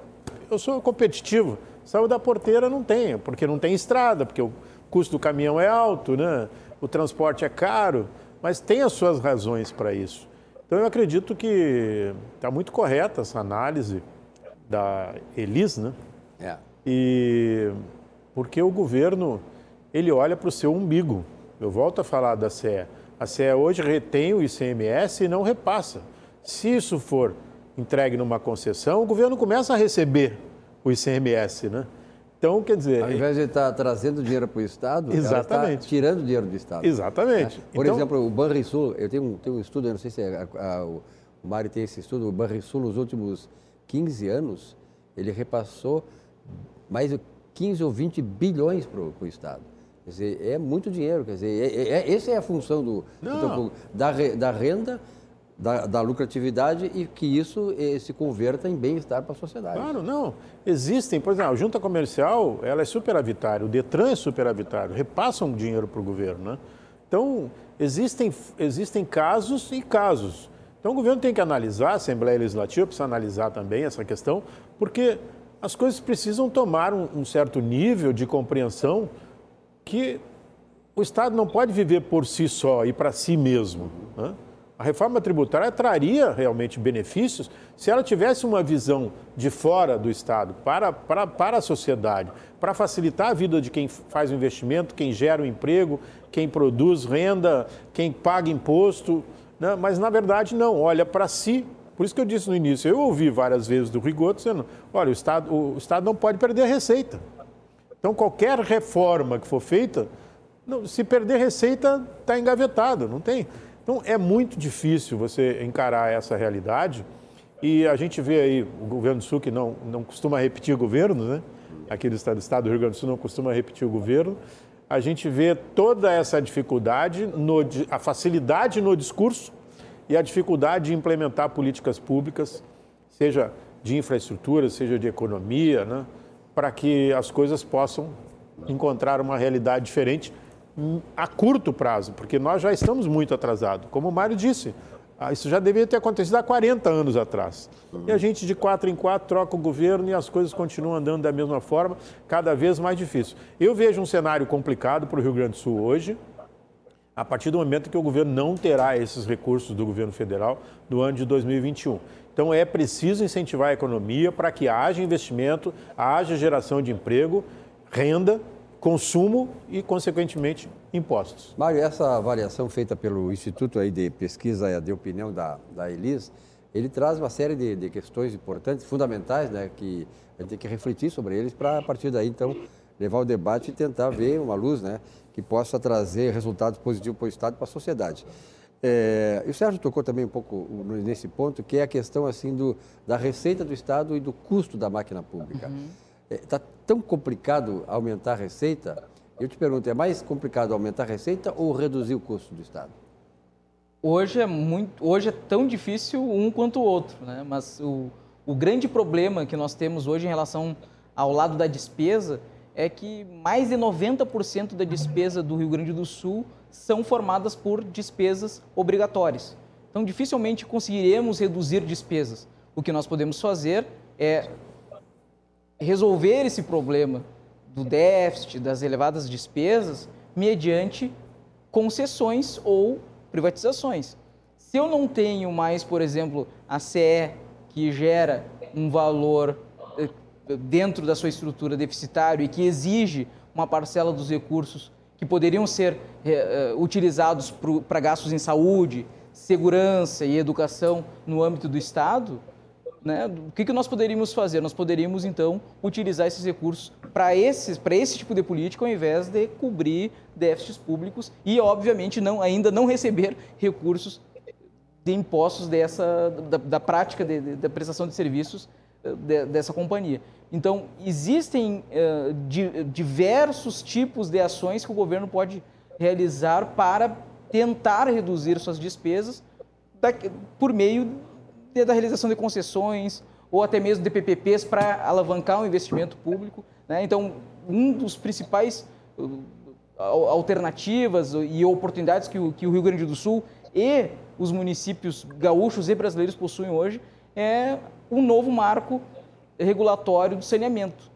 S4: eu sou competitivo. Saiu da porteira, não tem, porque não tem estrada, porque o custo do caminhão é alto, né? o transporte é caro, mas tem as suas razões para isso. Então eu acredito que está muito correta essa análise da Elis, né? É. E porque o governo ele olha para o seu umbigo. Eu volto a falar da CE. A CE hoje retém o ICMS e não repassa. Se isso for entregue numa concessão, o governo começa a receber o ICMS, né? Então, quer dizer...
S2: Ao invés de estar trazendo dinheiro para o Estado,
S4: Exatamente.
S2: está tirando dinheiro do Estado.
S4: Exatamente.
S2: Né? Por então... exemplo, o Banrisul, eu tenho um, tenho um estudo, eu não sei se é, a, a, o Mário tem esse estudo, o Banrisul, nos últimos 15 anos, ele repassou mais de 15 ou 20 bilhões para o Estado. Quer dizer, é muito dinheiro, quer dizer, é, é, essa é a função do, do da, da renda da, da, lucratividade e que isso eh, se converta em bem-estar para a sociedade.
S4: Claro, não. Existem, por exemplo, a junta comercial ela é superavitária, o Detran é superavitário, repassam dinheiro para o governo. Né? Então, existem, existem casos e casos. Então, o governo tem que analisar, a Assembleia Legislativa precisa analisar também essa questão, porque as coisas precisam tomar um, um certo nível de compreensão que o Estado não pode viver por si só e para si mesmo. Né? A reforma tributária traria realmente benefícios se ela tivesse uma visão de fora do Estado, para, para, para a sociedade, para facilitar a vida de quem faz o investimento, quem gera o emprego, quem produz renda, quem paga imposto. Né? Mas, na verdade, não, olha para si. Por isso que eu disse no início, eu ouvi várias vezes do Rigoto dizendo, olha, o Estado, o Estado não pode perder receita. Então, qualquer reforma que for feita, não, se perder receita, está engavetado, não tem. Então é muito difícil você encarar essa realidade e a gente vê aí o governo do Sul que não, não costuma repetir governo, né? Aqui do estado, do estado do Rio Grande do Sul não costuma repetir o governo. A gente vê toda essa dificuldade, no, a facilidade no discurso e a dificuldade de implementar políticas públicas, seja de infraestrutura, seja de economia, né? para que as coisas possam encontrar uma realidade diferente a curto prazo, porque nós já estamos muito atrasados. Como o Mário disse, ah, isso já deveria ter acontecido há 40 anos atrás. E a gente, de quatro em quatro, troca o governo e as coisas continuam andando da mesma forma, cada vez mais difícil. Eu vejo um cenário complicado para o Rio Grande do Sul hoje, a partir do momento que o governo não terá esses recursos do governo federal no ano de 2021. Então é preciso incentivar a economia para que haja investimento, haja geração de emprego, renda consumo e, consequentemente, impostos.
S2: Mário, essa avaliação feita pelo Instituto aí de Pesquisa de Opinião da, da Elis, ele traz uma série de, de questões importantes, fundamentais, né, que a gente tem que refletir sobre eles para, a partir daí, então, levar o debate e tentar ver uma luz né, que possa trazer resultados positivos para o Estado e para a sociedade. É, e o Sérgio tocou também um pouco nesse ponto, que é a questão assim do, da receita do Estado e do custo da máquina pública. Uhum está é, tão complicado aumentar a receita. Eu te pergunto, é mais complicado aumentar a receita ou reduzir o custo do Estado?
S3: Hoje é muito, hoje é tão difícil um quanto o outro, né? Mas o, o grande problema que nós temos hoje em relação ao lado da despesa é que mais de 90% da despesa do Rio Grande do Sul são formadas por despesas obrigatórias. Então, dificilmente conseguiremos reduzir despesas. O que nós podemos fazer é resolver esse problema do déficit, das elevadas despesas, mediante concessões ou privatizações. Se eu não tenho mais, por exemplo, a CE, que gera um valor dentro da sua estrutura deficitário e que exige uma parcela dos recursos que poderiam ser uh, utilizados para gastos em saúde, segurança e educação no âmbito do Estado, né, o que, que nós poderíamos fazer? Nós poderíamos, então, utilizar esses recursos para esse, tipo de política, ao invés de cobrir déficits públicos e, obviamente, não, ainda não receber recursos de impostos dessa, da, da prática de, de, da prestação de serviços eh, de, dessa companhia. Então, existem uh, di, diversos tipos de ações que o governo pode realizar para tentar reduzir suas despesas da, por meio da realização de concessões ou até mesmo de PPPs para alavancar o investimento público. Né? Então, um dos principais uh, alternativas e oportunidades que o, que o Rio Grande do Sul e os municípios gaúchos e brasileiros possuem hoje é um novo marco regulatório do saneamento,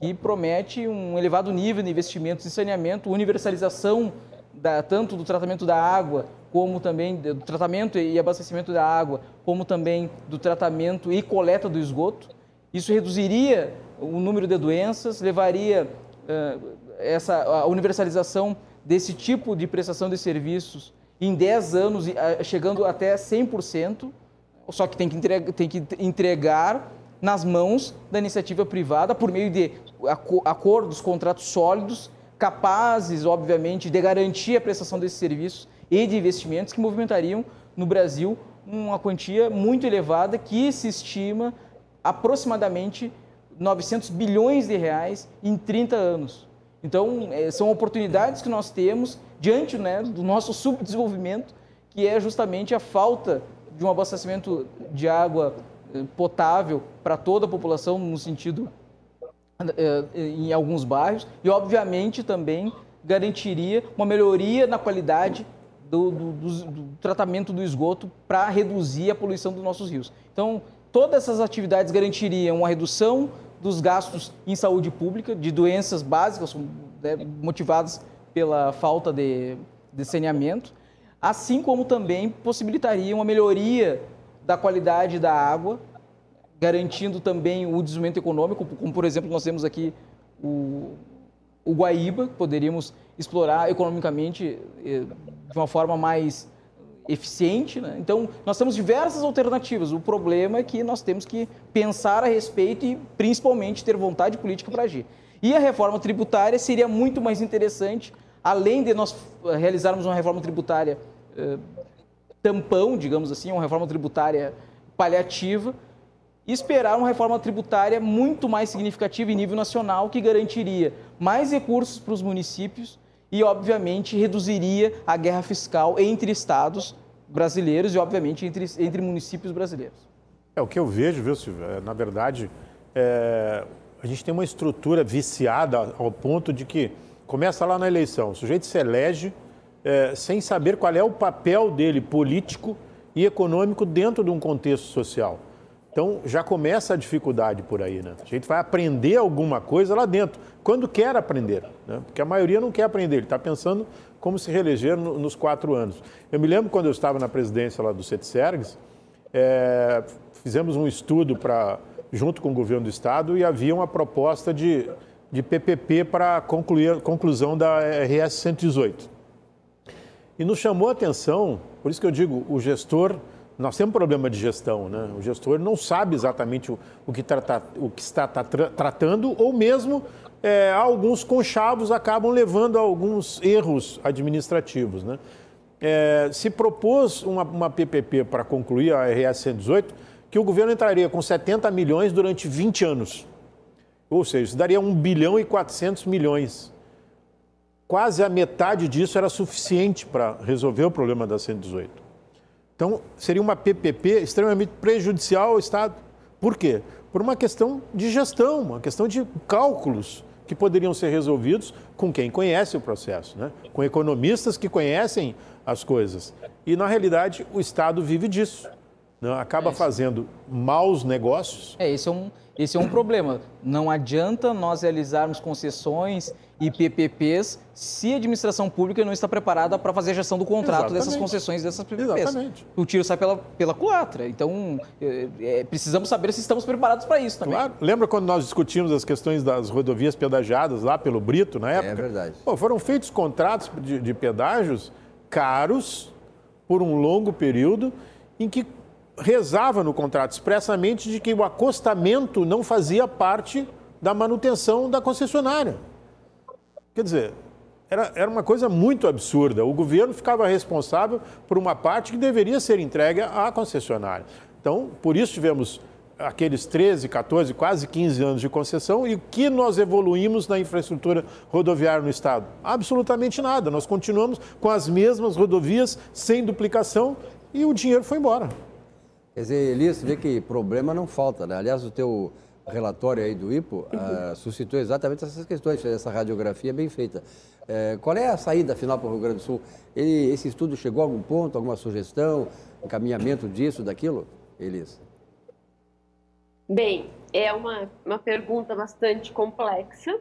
S3: que promete um elevado nível de investimentos em saneamento, universalização da, tanto do tratamento da água, como também do tratamento e abastecimento da água, como também do tratamento e coleta do esgoto. Isso reduziria o número de doenças, levaria uh, essa, a universalização desse tipo de prestação de serviços em 10 anos, chegando até 100%, só que tem que, entregar, tem que entregar nas mãos da iniciativa privada por meio de acordos, contratos sólidos, capazes, obviamente, de garantir a prestação desses serviços e de investimentos que movimentariam no Brasil uma quantia muito elevada que se estima aproximadamente 900 bilhões de reais em 30 anos. Então, é, são oportunidades que nós temos diante né, do nosso subdesenvolvimento, que é justamente a falta de um abastecimento de água eh, potável para toda a população, no sentido eh, em alguns bairros, e obviamente também garantiria uma melhoria na qualidade do, do, do, do tratamento do esgoto para reduzir a poluição dos nossos rios. Então, todas essas atividades garantiriam uma redução dos gastos em saúde pública, de doenças básicas né, motivadas pela falta de, de saneamento, assim como também possibilitaria uma melhoria da qualidade da água, garantindo também o desenvolvimento econômico, como por exemplo nós temos aqui o, o Guaíba, poderíamos explorar economicamente eh, de uma forma mais eficiente. Né? Então, nós temos diversas alternativas. O problema é que nós temos que pensar a respeito e, principalmente, ter vontade política para agir. E a reforma tributária seria muito mais interessante, além de nós eh, realizarmos uma reforma tributária eh, tampão, digamos assim, uma reforma tributária paliativa, esperar uma reforma tributária muito mais significativa em nível nacional, que garantiria mais recursos para os municípios e, obviamente, reduziria a guerra fiscal entre estados brasileiros e, obviamente, entre, entre municípios brasileiros.
S4: É o que eu vejo, viu, Silvio? É, na verdade, é, a gente tem uma estrutura viciada ao ponto de que começa lá na eleição, o sujeito se elege é, sem saber qual é o papel dele político e econômico dentro de um contexto social. Então já começa a dificuldade por aí, né? A gente vai aprender alguma coisa lá dentro, quando quer aprender, né? Porque a maioria não quer aprender, ele está pensando como se reeleger no, nos quatro anos. Eu me lembro quando eu estava na presidência lá do CETSERGS, é, fizemos um estudo para junto com o governo do estado e havia uma proposta de, de PPP para concluir a conclusão da RS 118. E nos chamou a atenção, por isso que eu digo, o gestor nós temos um problema de gestão, né? O gestor não sabe exatamente o, o, que, trata, o que está tá, tra, tratando, ou mesmo é, alguns conchavos acabam levando a alguns erros administrativos, né? É, se propôs uma, uma PPP para concluir a RS 118, que o governo entraria com 70 milhões durante 20 anos. Ou seja, isso daria 1 bilhão e 400 milhões. Quase a metade disso era suficiente para resolver o problema da 118. Então, seria uma PPP extremamente prejudicial ao Estado. Por quê? Por uma questão de gestão, uma questão de cálculos que poderiam ser resolvidos com quem conhece o processo, né? com economistas que conhecem as coisas. E, na realidade, o Estado vive disso. Né? Acaba é fazendo maus negócios.
S3: É, esse é um, esse é um problema. Não adianta nós realizarmos concessões e PPPs se a administração pública não está preparada para fazer a gestão do contrato Exatamente. dessas concessões dessas PPPs. Exatamente. O tiro sai pela, pela culatra. Então, é, é, precisamos saber se estamos preparados para isso também. Claro.
S4: Lembra quando nós discutimos as questões das rodovias pedagiadas lá pelo Brito, na época?
S2: É verdade.
S4: Pô, foram feitos contratos de, de pedágios caros por um longo período em que rezava no contrato expressamente de que o acostamento não fazia parte da manutenção da concessionária. Quer dizer, era, era uma coisa muito absurda. O governo ficava responsável por uma parte que deveria ser entregue à concessionária. Então, por isso tivemos aqueles 13, 14, quase 15 anos de concessão e o que nós evoluímos na infraestrutura rodoviária no Estado? Absolutamente nada. Nós continuamos com as mesmas rodovias, sem duplicação e o dinheiro foi embora.
S2: Quer dizer, Elias, vê que problema não falta, né? Aliás, o teu relatório aí do IPO uh, [laughs] suscitou exatamente essas questões, essa radiografia bem feita. Uh, qual é a saída final para o Rio Grande do Sul? Ele, esse estudo chegou a algum ponto, alguma sugestão, encaminhamento disso, daquilo, Elias?
S5: Bem, é uma, uma pergunta bastante complexa.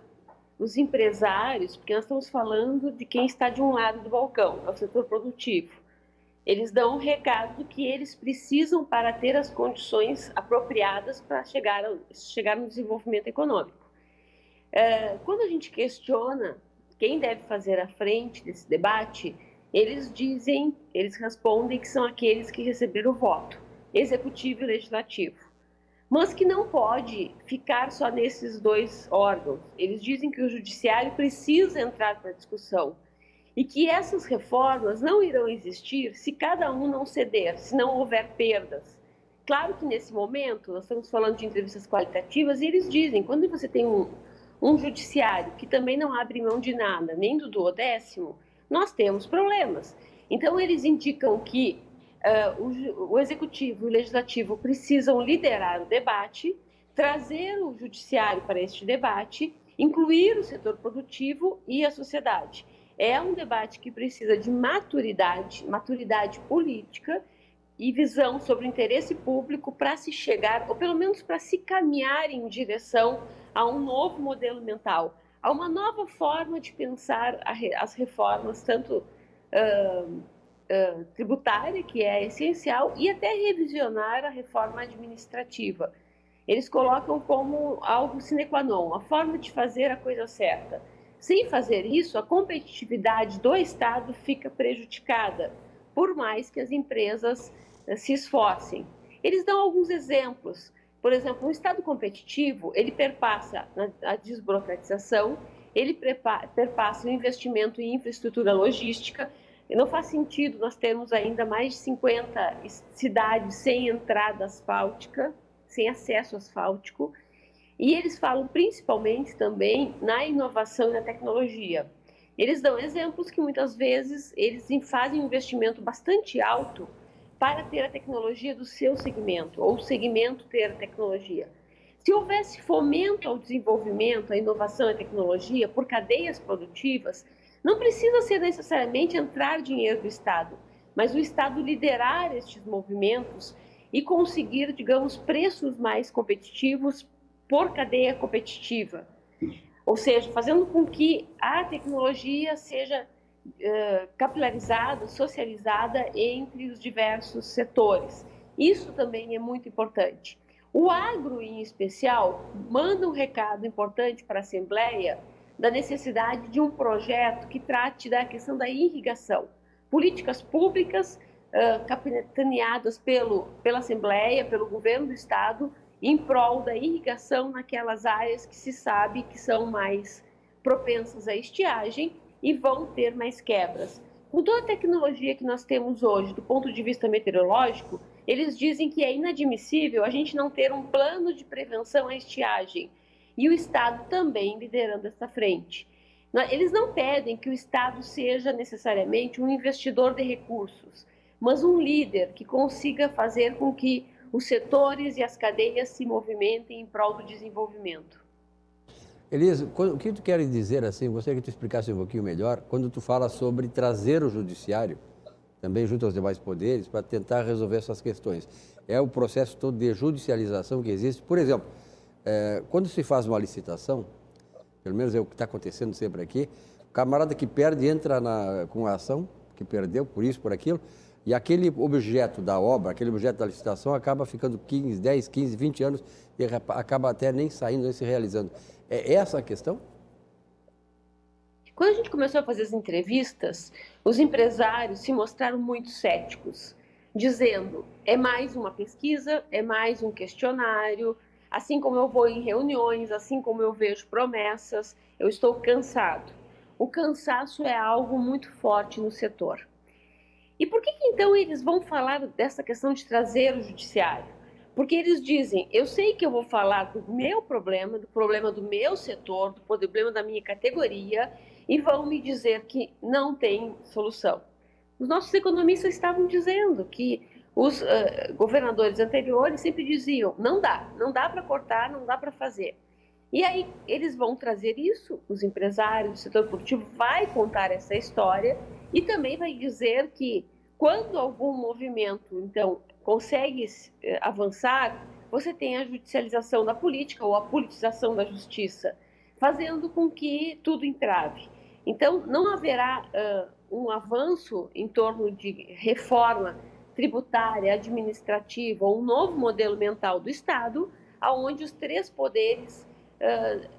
S5: Os empresários, porque nós estamos falando de quem está de um lado do balcão, é o setor produtivo. Eles dão um recado que eles precisam para ter as condições apropriadas para chegar, chegar no desenvolvimento econômico. É, quando a gente questiona quem deve fazer a frente desse debate, eles dizem, eles respondem que são aqueles que receberam o voto, executivo e legislativo mas que não pode ficar só nesses dois órgãos. Eles dizem que o judiciário precisa entrar para a discussão e que essas reformas não irão existir se cada um não ceder, se não houver perdas. Claro que nesse momento, nós estamos falando de entrevistas qualitativas, e eles dizem, quando você tem um, um judiciário que também não abre mão de nada, nem do duodécimo, nós temos problemas. Então, eles indicam que uh, o, o executivo e o legislativo precisam liderar o debate, trazer o judiciário para este debate, incluir o setor produtivo e a sociedade. É um debate que precisa de maturidade, maturidade política e visão sobre o interesse público para se chegar, ou pelo menos para se caminhar em direção a um novo modelo mental, a uma nova forma de pensar as reformas, tanto uh, uh, tributária, que é essencial, e até revisionar a reforma administrativa. Eles colocam como algo sine qua non, a forma de fazer a coisa certa. Sem fazer isso, a competitividade do Estado fica prejudicada, por mais que as empresas uh, se esforcem. Eles dão alguns exemplos. Por exemplo, um Estado competitivo, ele perpassa a desburocratização, ele perpassa o investimento em infraestrutura logística, não faz sentido nós termos ainda mais de 50 cidades sem entrada asfáltica, sem acesso asfáltico. E eles falam principalmente também na inovação e na tecnologia. Eles dão exemplos que muitas vezes eles fazem um investimento bastante alto para ter a tecnologia do seu segmento, ou o segmento ter a tecnologia. Se houvesse fomento ao desenvolvimento, à inovação e à tecnologia por cadeias produtivas, não precisa ser necessariamente entrar dinheiro do Estado, mas o Estado liderar estes movimentos e conseguir, digamos, preços mais competitivos por cadeia competitiva. Ou seja, fazendo com que a tecnologia seja uh, capilarizada, socializada entre os diversos setores. Isso também é muito importante. O agro, em especial, manda um recado importante para a Assembleia da necessidade de um projeto que trate da questão da irrigação. Políticas públicas uh, capitaneadas pelo, pela Assembleia, pelo governo do Estado, em prol da irrigação naquelas áreas que se sabe que são mais propensas à estiagem e vão ter mais quebras. Com toda a tecnologia que nós temos hoje, do ponto de vista meteorológico, eles dizem que é inadmissível a gente não ter um plano de prevenção à estiagem e o Estado também liderando essa frente. Eles não pedem que o Estado seja necessariamente um investidor de recursos, mas um líder que consiga fazer com que os setores e as cadeias se movimentem em prol do desenvolvimento.
S2: Elisa, o que tu queres dizer assim, gostaria que tu explicasse um pouquinho melhor, quando tu fala sobre trazer o judiciário, também junto aos demais poderes, para tentar resolver essas questões. É o processo todo de judicialização que existe. Por exemplo, é, quando se faz uma licitação, pelo menos é o que está acontecendo sempre aqui, o camarada que perde entra na, com a ação, que perdeu por isso, por aquilo, e aquele objeto da obra, aquele objeto da licitação acaba ficando 15, 10, 15, 20 anos e acaba até nem saindo, nem se realizando. É essa a questão?
S5: Quando a gente começou a fazer as entrevistas, os empresários se mostraram muito céticos, dizendo: é mais uma pesquisa, é mais um questionário, Assim como eu vou em reuniões, assim como eu vejo promessas, eu estou cansado. O cansaço é algo muito forte no setor. E por que, que então eles vão falar dessa questão de trazer o judiciário? Porque eles dizem: eu sei que eu vou falar do meu problema, do problema do meu setor, do problema da minha categoria, e vão me dizer que não tem solução. Os nossos economistas estavam dizendo que os uh, governadores anteriores sempre diziam: não dá, não dá para cortar, não dá para fazer. E aí eles vão trazer isso, os empresários, o setor produtivo vai contar essa história e também vai dizer que quando algum movimento então consegue uh, avançar, você tem a judicialização da política ou a politização da justiça, fazendo com que tudo entrave. Então, não haverá uh, um avanço em torno de reforma tributária, administrativa um novo modelo mental do Estado, aonde os três poderes uh,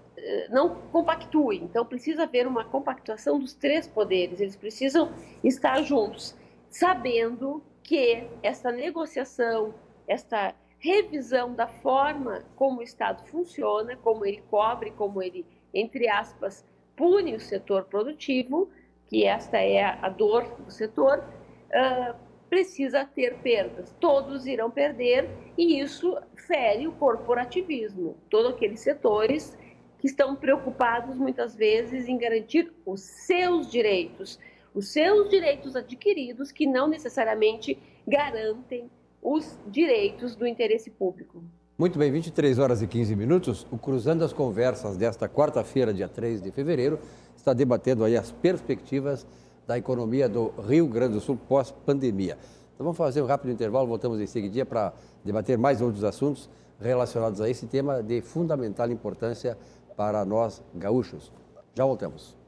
S5: não compactuem. Então, precisa haver uma compactuação dos três poderes, eles precisam estar juntos, sabendo que essa negociação, esta revisão da forma como o Estado funciona, como ele cobre, como ele, entre aspas, pune o setor produtivo, que esta é a dor do setor, uh, precisa ter perdas. Todos irão perder e isso fere o corporativismo. Todos aqueles setores que estão preocupados muitas vezes em garantir os seus direitos, os seus direitos adquiridos que não necessariamente garantem os direitos do interesse público.
S2: Muito bem, 23 horas e 15 minutos. O Cruzando as Conversas desta quarta-feira, dia 3 de fevereiro, está debatendo aí as perspectivas da economia do Rio Grande do Sul pós-pandemia. Então vamos fazer um rápido intervalo, voltamos em seguida para debater mais outros assuntos relacionados a esse tema de fundamental importância para nós gaúchos. Já voltamos.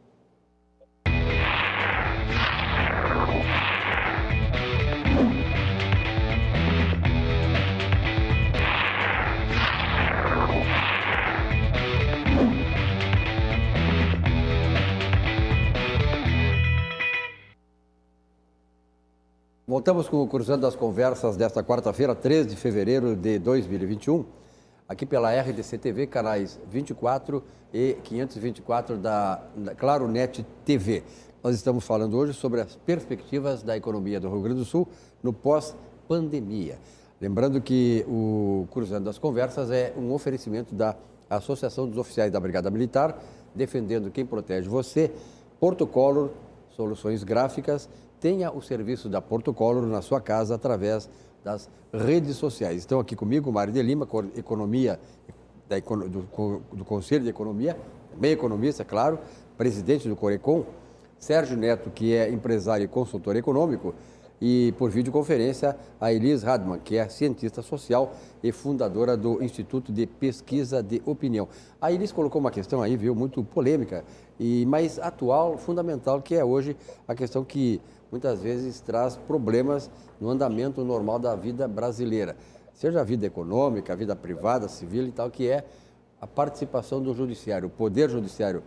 S2: Voltamos com o Cruzando das Conversas desta quarta-feira, 3 de fevereiro de 2021, aqui pela RDC TV, canais 24 e 524 da, Claro Net TV. Nós estamos falando hoje sobre as perspectivas da economia do Rio Grande do Sul no pós-pandemia. Lembrando que o Cruzando das Conversas é um oferecimento da Associação dos Oficiais da Brigada Militar, defendendo quem protege você, Porto Color, Soluções Gráficas tenha o serviço da Porto Color na sua casa através das redes sociais. Estão aqui comigo Mário de Lima, economia da, do, do Conselho de Economia, também economista, claro, presidente do Corecon, Sérgio Neto, que é empresário e consultor econômico, e por videoconferência a Elis Radman, que é cientista social e fundadora do Instituto de Pesquisa de Opinião. A Elis colocou uma questão aí, viu, muito polêmica e mais atual, fundamental, que é hoje a questão que muitas vezes traz problemas no andamento normal da vida brasileira, seja a vida econômica, a vida privada, civil e tal, que é a participação do judiciário, o poder judiciário,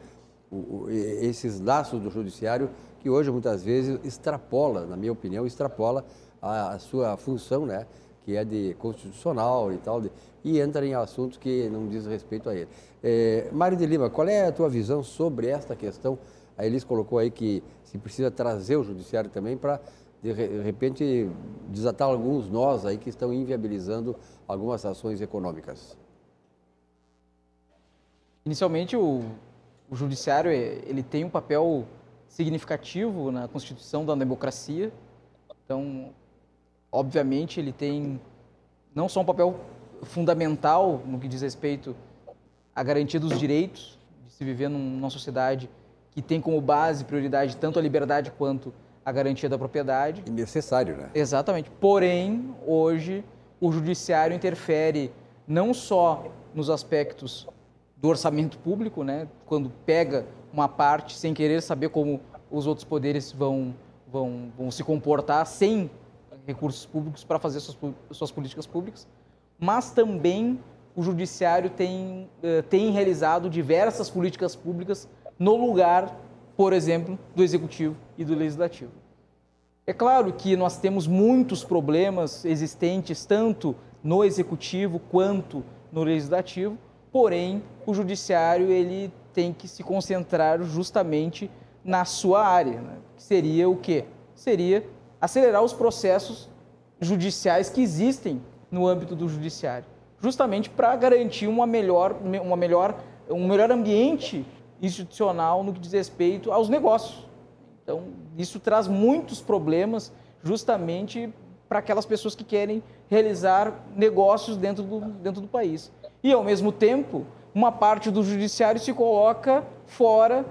S2: o, o, esses laços do judiciário que hoje muitas vezes extrapola, na minha opinião, extrapola a, a sua função, né, que é de constitucional e tal, de, e entra em assuntos que não diz respeito a ele. É, Mário de Lima, qual é a tua visão sobre esta questão? A Elis colocou aí que se precisa trazer o judiciário também para, de repente, desatar alguns nós aí que estão inviabilizando algumas ações econômicas.
S3: Inicialmente, o, o judiciário ele tem um papel significativo na constituição da democracia. Então, obviamente, ele tem não só um papel fundamental no que diz respeito à garantia dos direitos de se viver numa sociedade que tem como base, prioridade, tanto a liberdade quanto a garantia da propriedade.
S2: E necessário, né?
S3: Exatamente. Porém, hoje, o judiciário interfere não só nos aspectos do orçamento público, né? quando pega uma parte sem querer saber como os outros poderes vão, vão, vão se comportar sem recursos públicos para fazer suas, suas políticas públicas, mas também o judiciário tem, eh, tem realizado diversas políticas públicas no lugar, por exemplo, do executivo e do legislativo. É claro que nós temos muitos problemas existentes tanto no executivo quanto no legislativo, porém o judiciário ele tem que se concentrar justamente na sua área, né? que seria o quê? Seria acelerar os processos judiciais que existem no âmbito do judiciário, justamente para garantir uma melhor, uma melhor, um melhor ambiente institucional no que diz respeito aos negócios. Então, isso traz muitos problemas justamente para aquelas pessoas que querem realizar negócios dentro do, dentro do país. E, ao mesmo tempo, uma parte do judiciário se coloca fora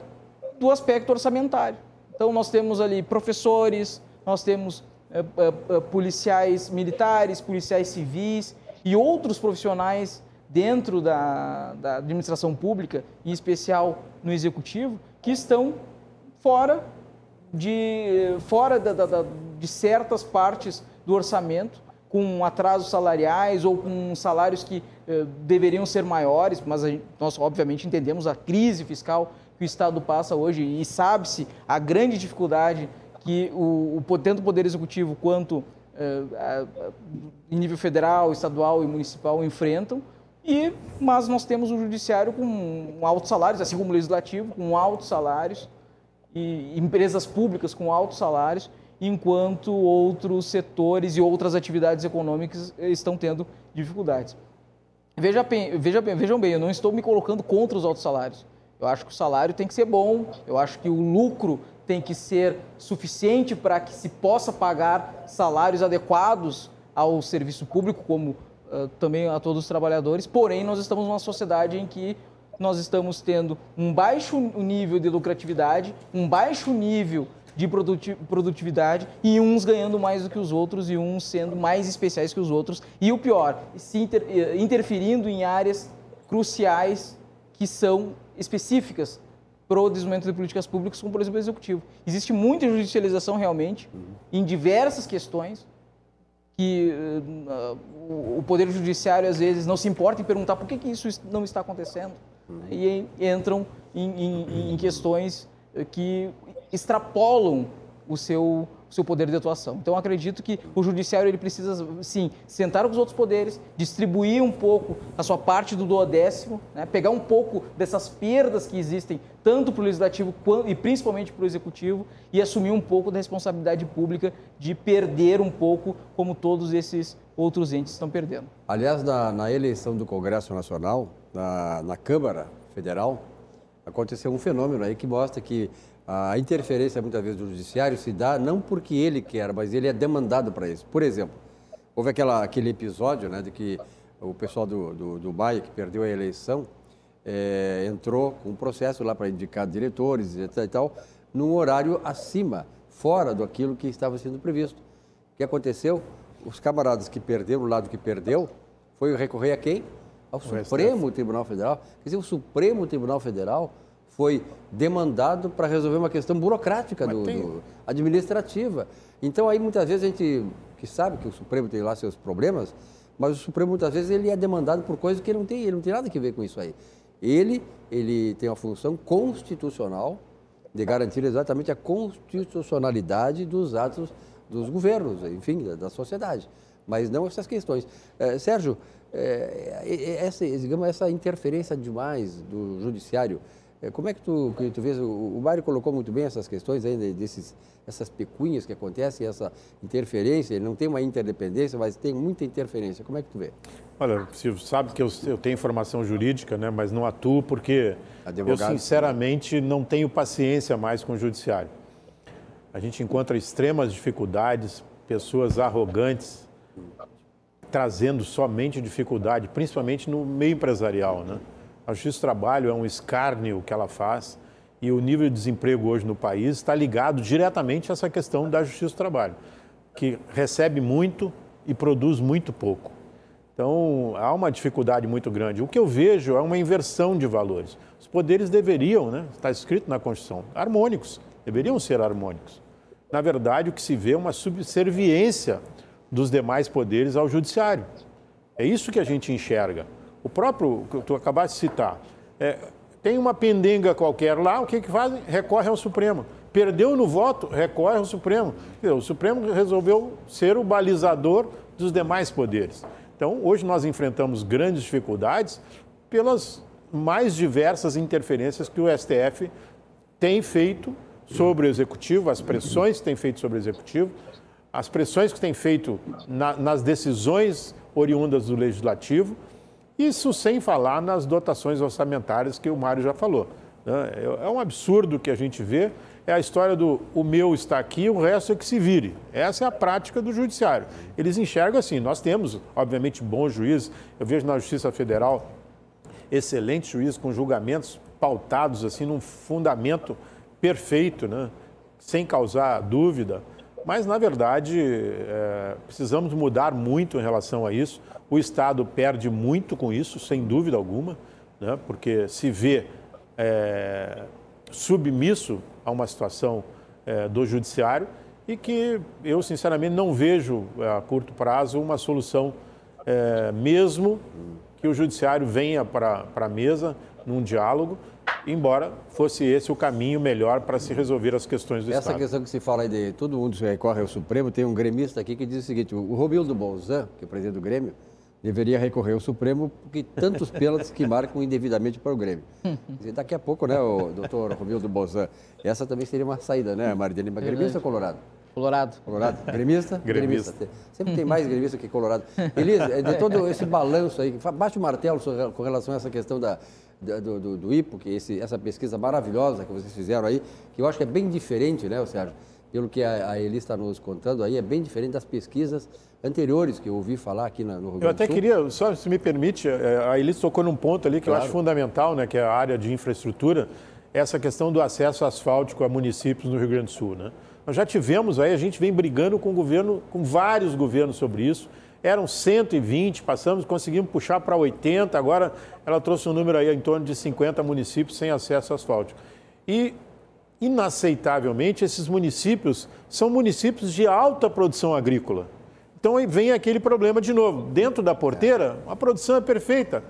S3: do aspecto orçamentário. Então, nós temos ali professores, nós temos é, é, policiais militares, policiais civis, e outros profissionais dentro da, da administração pública, em especial no executivo, que estão fora de, fora da, da, de certas partes do orçamento, com atrasos salariais ou com salários que eh, deveriam ser maiores, mas gente, nós obviamente entendemos a crise fiscal que o Estado passa hoje e sabe-se a grande dificuldade que o, o tanto o Poder Executivo quanto eh, em nível federal, estadual e municipal enfrentam. E, mas nós temos o judiciário com altos salários, assim como o legislativo, com altos salários, e empresas públicas com altos salários, enquanto outros setores e outras atividades econômicas estão tendo dificuldades. Veja, veja, vejam bem, eu não estou me colocando contra os altos salários. Eu acho que o salário tem que ser bom, eu acho que o lucro tem que ser suficiente para que se possa pagar salários adequados ao serviço público, como uh, também a todos os trabalhadores. Porém, nós estamos numa sociedade em que nós estamos tendo um baixo nível de lucratividade, um baixo nível de produtividade e uns ganhando mais do que os outros e uns sendo mais especiais que os outros. E o pior, se inter, eh, interferindo em áreas cruciais que são específicas para o desenvolvimento de políticas públicas, como por exemplo o executivo. Existe muita judicialização realmente em diversas questões que uh, o Poder Judiciário às vezes não se importa em perguntar por que, que isso não está acontecendo. Uhum. E entram em, em, em questões que extrapolam o seu, seu poder de atuação. Então, acredito que o judiciário ele precisa, sim, sentar com os outros poderes, distribuir um pouco a sua parte do duodécimo, né? pegar um pouco dessas perdas que existem, tanto para o legislativo e principalmente para o executivo, e assumir um pouco da responsabilidade pública de perder um pouco, como todos esses outros entes estão perdendo.
S2: Aliás, na, na eleição do Congresso Nacional, na, na Câmara Federal, aconteceu um fenômeno aí que mostra que a interferência muitas vezes do judiciário se dá não porque ele quer, mas ele é demandado para isso. Por exemplo, houve aquela, aquele episódio né, de que o pessoal do, do, do Baia, que perdeu a eleição, é, entrou com um processo lá para indicar diretores etc e tal, num horário acima, fora do aquilo que estava sendo previsto. O que aconteceu? Os camaradas que perderam o lado que perdeu, foi recorrer a quem? Ao o Supremo STF. Tribunal Federal. Quer dizer, o Supremo Tribunal Federal foi demandado para resolver uma questão burocrática do, tem... do, administrativa. Então aí muitas vezes a gente que sabe que o Supremo tem lá seus problemas, mas o Supremo muitas vezes ele é demandado por coisas que ele não tem, ele não tem nada a ver com isso aí. Ele ele tem a função constitucional de garantir exatamente a constitucionalidade dos atos dos governos, enfim, da, da sociedade, mas não essas questões. É, Sérgio, é, essa, digamos, essa interferência demais do judiciário é, como é que tu, que tu vês? O, o Mário colocou muito bem essas questões ainda desses, essas pecunhas que acontecem, essa interferência. Ele não tem uma interdependência, mas tem muita interferência. Como é que tu vê?
S4: Olha, Silvio, sabe que eu, eu tenho formação jurídica, né, mas não atuo porque Advogado, eu, sinceramente, não tenho paciência mais com o judiciário. A gente encontra extremas dificuldades, pessoas arrogantes, trazendo somente dificuldade, principalmente no meio empresarial, né? A Justiça do Trabalho é um escárnio que ela faz e o nível de desemprego hoje no país está ligado diretamente a essa questão da Justiça do Trabalho, que recebe muito e produz muito pouco. Então, há uma dificuldade muito grande. O que eu vejo é uma inversão de valores. Os poderes deveriam, né, está escrito na Constituição, harmônicos, deveriam ser harmônicos. Na verdade, o que se vê é uma subserviência dos demais poderes ao judiciário. É isso que a gente enxerga. O próprio, que tu acabaste de citar, é, tem uma pendenga qualquer lá, o que, que fazem? Recorre ao Supremo. Perdeu no voto, recorre ao Supremo. O Supremo resolveu ser o balizador dos demais poderes. Então, hoje nós enfrentamos grandes dificuldades pelas mais diversas interferências que o STF tem feito sobre o Executivo, as pressões que tem feito sobre o Executivo, as pressões que tem feito na, nas decisões oriundas do Legislativo isso sem falar nas dotações orçamentárias que o Mário já falou. Né? É, é um absurdo que a gente vê. É a história do o meu está aqui, o resto é que se vire. Essa é a prática do judiciário. Eles enxergam assim. Nós temos, obviamente, bons juízes. Eu vejo na Justiça Federal excelentes juízes com julgamentos pautados assim num fundamento perfeito, né? sem causar dúvida. Mas, na verdade, é, precisamos mudar muito em relação a isso. O Estado perde muito com isso, sem dúvida alguma, né? porque se vê é, submisso a uma situação é, do Judiciário e que eu, sinceramente, não vejo a curto prazo uma solução, é, mesmo que o Judiciário venha para a mesa num diálogo embora fosse esse o caminho melhor para se resolver as questões do
S2: Essa
S4: Estado.
S2: Essa questão que se fala aí de todo mundo recorre ao Supremo, tem um gremista aqui que diz o seguinte, o Romildo Bolzan, que é o presidente do Grêmio, deveria recorrer ao Supremo porque tantos pênaltis que marcam indevidamente para o Grêmio. Daqui a pouco, né, o doutor Romildo Bolzan, essa também seria uma saída, né, Maridene? Gremista ou Colorado?
S3: Colorado.
S2: Colorado. Gremista?
S4: Gremista.
S2: gremista. Sempre tem mais gremista que Colorado. Elisa, de todo esse balanço aí, bate o martelo com relação a essa questão da, do, do, do IPO, que esse, essa pesquisa maravilhosa que vocês fizeram aí, que eu acho que é bem diferente, né, Sérgio? Pelo que a, a Eli está nos contando aí, é bem diferente das pesquisas anteriores que eu ouvi falar aqui no Rio Grande
S4: Eu até queria, só se me permite, é, a Elis tocou num ponto ali que claro. eu acho fundamental, né, que é a área de infraestrutura, essa questão do acesso asfáltico a municípios no Rio Grande do Sul. Né? Nós já tivemos aí, a gente vem brigando com o governo, com vários governos sobre isso, eram 120, passamos, conseguimos puxar para 80, agora ela trouxe um número aí em torno de 50 municípios sem acesso asfáltico. E, inaceitavelmente, esses municípios são municípios de alta produção agrícola. Então aí vem aquele problema de novo. Dentro da porteira, a produção é perfeita.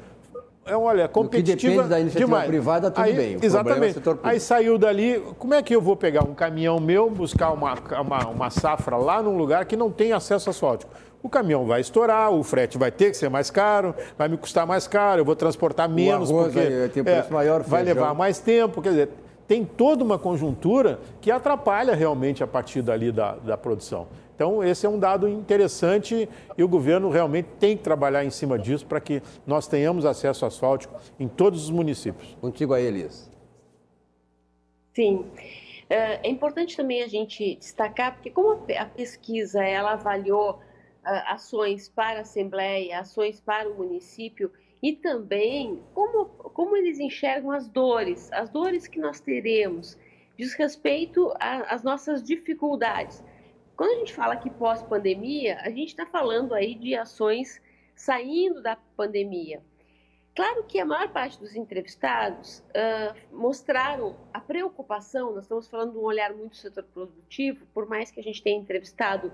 S4: É, olha, competitiva
S2: que depende da iniciativa
S4: demais.
S2: privada, tudo
S4: aí,
S2: bem. O
S4: é exatamente. É aí saiu dali, como é que eu vou pegar um caminhão meu, buscar uma, uma, uma safra lá num lugar que não tem acesso asfáltico? O caminhão vai estourar, o frete vai ter que ser mais caro, vai me custar mais caro, eu vou transportar menos,
S2: o
S4: porque
S2: vai é, maior,
S4: vai levar mais tempo. Quer dizer, tem toda uma conjuntura que atrapalha realmente a partir dali da, da produção. Então, esse é um dado interessante e o governo realmente tem que trabalhar em cima disso para que nós tenhamos acesso asfáltico em todos os municípios.
S2: Contigo aí, Elias.
S5: Sim. É, é importante também a gente destacar, porque como a pesquisa ela avaliou ações para a Assembleia, ações para o município e também como, como eles enxergam as dores, as dores que nós teremos, diz respeito às nossas dificuldades. Quando a gente fala que pós-pandemia, a gente está falando aí de ações saindo da pandemia. Claro que a maior parte dos entrevistados uh, mostraram a preocupação, nós estamos falando de um olhar muito setor produtivo, por mais que a gente tenha entrevistado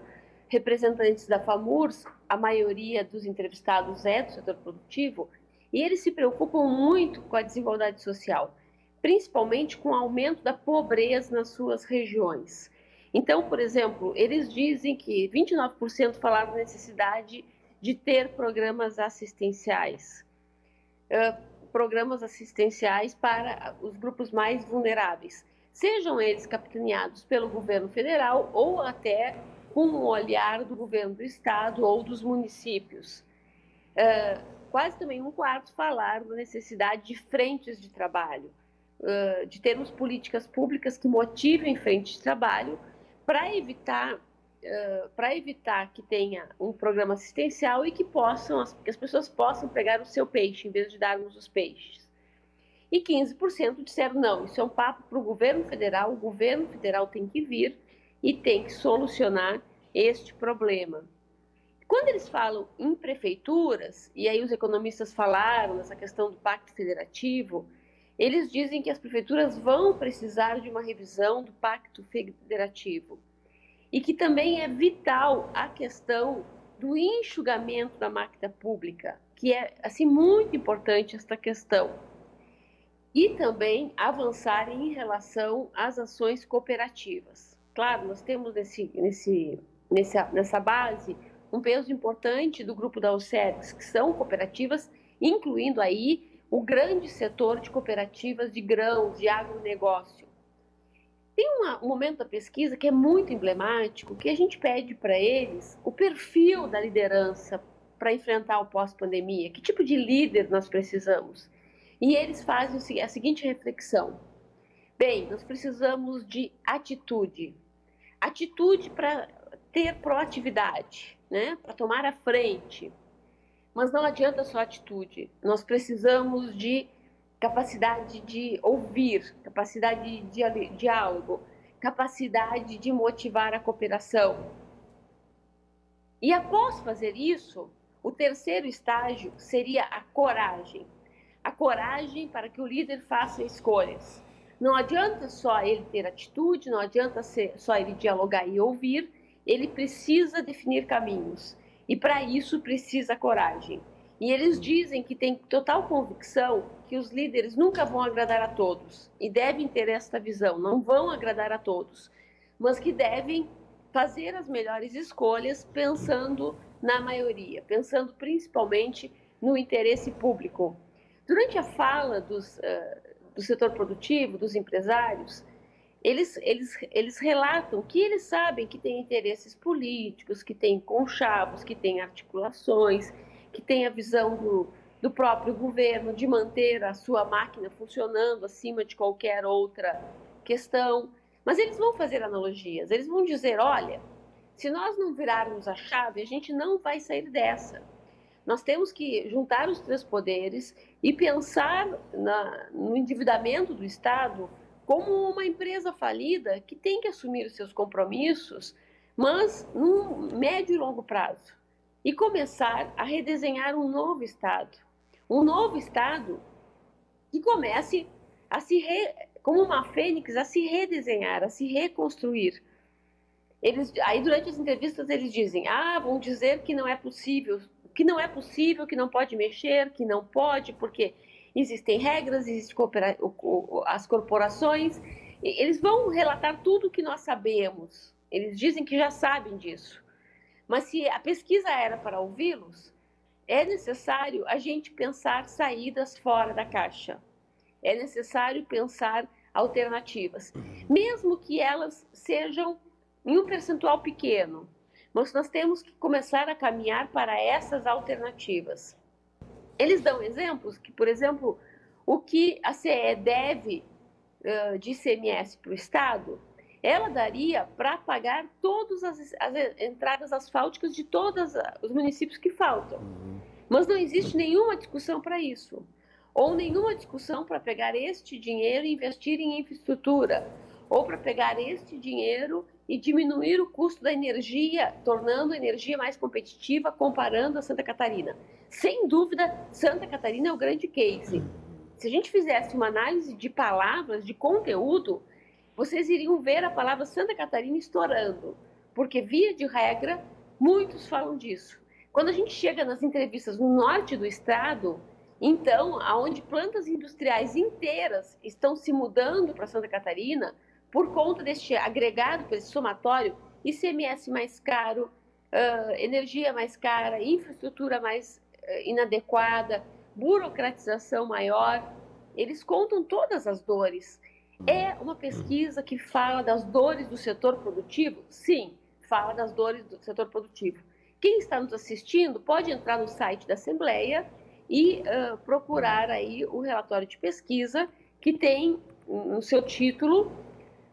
S5: representantes da FAMURS, a maioria dos entrevistados é do setor produtivo, e eles se preocupam muito com a desigualdade social, principalmente com o aumento da pobreza nas suas regiões. Então, por exemplo, eles dizem que 29% falaram da necessidade de ter programas assistenciais. Programas assistenciais para os grupos mais vulneráveis, sejam eles capitaneados pelo governo federal ou até com o olhar do governo do estado ou dos municípios. Uh, quase também um quarto falaram da necessidade de frentes de trabalho, uh, de termos políticas públicas que motivem frentes de trabalho para evitar uh, para evitar que tenha um programa assistencial e que possam que as pessoas possam pegar o seu peixe em vez de darmos os peixes. E 15% disseram não, isso é um papo para o governo federal, o governo federal tem que vir e tem que solucionar este problema. Quando eles falam em prefeituras, e aí os economistas falaram nessa questão do pacto federativo, eles dizem que as prefeituras vão precisar de uma revisão do pacto federativo e que também é vital a questão do enxugamento da máquina pública, que é assim muito importante esta questão. E também avançar em relação às ações cooperativas. Claro, nós temos nesse, nesse nessa, nessa base um peso importante do grupo da OCEDES, que são cooperativas, incluindo aí o grande setor de cooperativas de grãos, de agronegócio. Tem uma, um momento da pesquisa que é muito emblemático, que a gente pede para eles o perfil da liderança para enfrentar o pós-pandemia, que tipo de líder nós precisamos. E eles fazem a seguinte reflexão: bem, nós precisamos de atitude. Atitude para ter proatividade, né, para tomar a frente. Mas não adianta só atitude. Nós precisamos de capacidade de ouvir, capacidade de diálogo, capacidade de motivar a cooperação. E após fazer isso, o terceiro estágio seria a coragem. A coragem para que o líder faça escolhas. Não adianta só ele ter atitude, não adianta só ele dialogar e ouvir, ele precisa definir caminhos. E para isso precisa coragem. E eles dizem que tem total convicção que os líderes nunca vão agradar a todos e devem ter esta visão, não vão agradar a todos, mas que devem fazer as melhores escolhas pensando na maioria, pensando principalmente no interesse público. Durante a fala dos, uh, do setor produtivo, dos empresários, eles, eles, eles relatam que eles sabem que tem interesses políticos, que tem conchavos, que tem articulações, que tem a visão do, do próprio governo de manter a sua máquina funcionando acima de qualquer outra questão. Mas eles vão fazer analogias, eles vão dizer: olha, se nós não virarmos a chave, a gente não vai sair dessa. Nós temos que juntar os três poderes e pensar na, no endividamento do Estado como uma empresa falida que tem que assumir os seus compromissos, mas num médio e longo prazo. E começar a redesenhar um novo Estado. Um novo Estado que comece a se, re, como uma fênix, a se redesenhar, a se reconstruir. Eles, aí durante as entrevistas eles dizem, ah, vão dizer que não é possível que não é possível, que não pode mexer, que não pode, porque existem regras, existem as corporações. Eles vão relatar tudo o que nós sabemos. Eles dizem que já sabem disso. Mas se a pesquisa era para ouvi-los, é necessário a gente pensar saídas fora da caixa. É necessário pensar alternativas, mesmo que elas sejam em um percentual pequeno. Mas nós temos que começar a caminhar para essas alternativas. Eles dão exemplos que, por exemplo, o que a CE deve uh, de ICMS para o Estado, ela daria para pagar todas as, as, entradas asfálticas de todos os municípios que faltam. Uhum. Mas não existe nenhuma discussão para isso. Ou nenhuma discussão para pegar este dinheiro e investir em infraestrutura. Ou para pegar este dinheiro e diminuir o custo da energia, tornando a energia mais competitiva, comparando a Santa Catarina. Sem dúvida, Santa Catarina é o grande case. Se a gente fizesse uma análise de palavras, de conteúdo, vocês iriam ver a palavra Santa Catarina estourando, porque, via de regra, muitos falam disso. Quando a gente chega nas entrevistas no norte do estado, então, aonde plantas industriais inteiras estão se mudando para Santa Catarina, por conta deste agregado, desse somatório, ICMS mais caro, uh, energia mais cara, infraestrutura mais uh, inadequada, burocratização maior, eles contam todas as dores. É uma pesquisa que fala das dores do setor produtivo? Sim, fala das dores do setor produtivo. Quem está nos assistindo pode entrar no site da Assembleia e uh, procurar aí o relatório de pesquisa que tem no seu título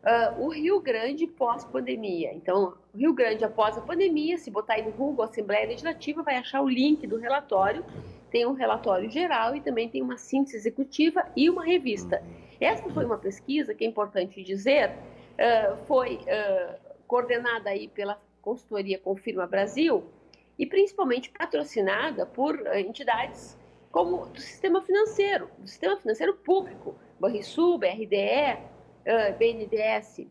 S5: uh, o Rio Grande pós-pandemia. Então, Rio Grande após a pandemia, se botar aí no Google Assembleia Legislativa, vai achar o link do relatório. Tem um relatório geral e também tem uma síntese executiva e uma revista. Essa foi uma pesquisa que é importante dizer, uh, foi uh, coordenada aí pela consultoria Confirma Brasil e principalmente patrocinada por entidades como do sistema financeiro, do sistema financeiro público, Banrisul, BRDE, uh, BNDES,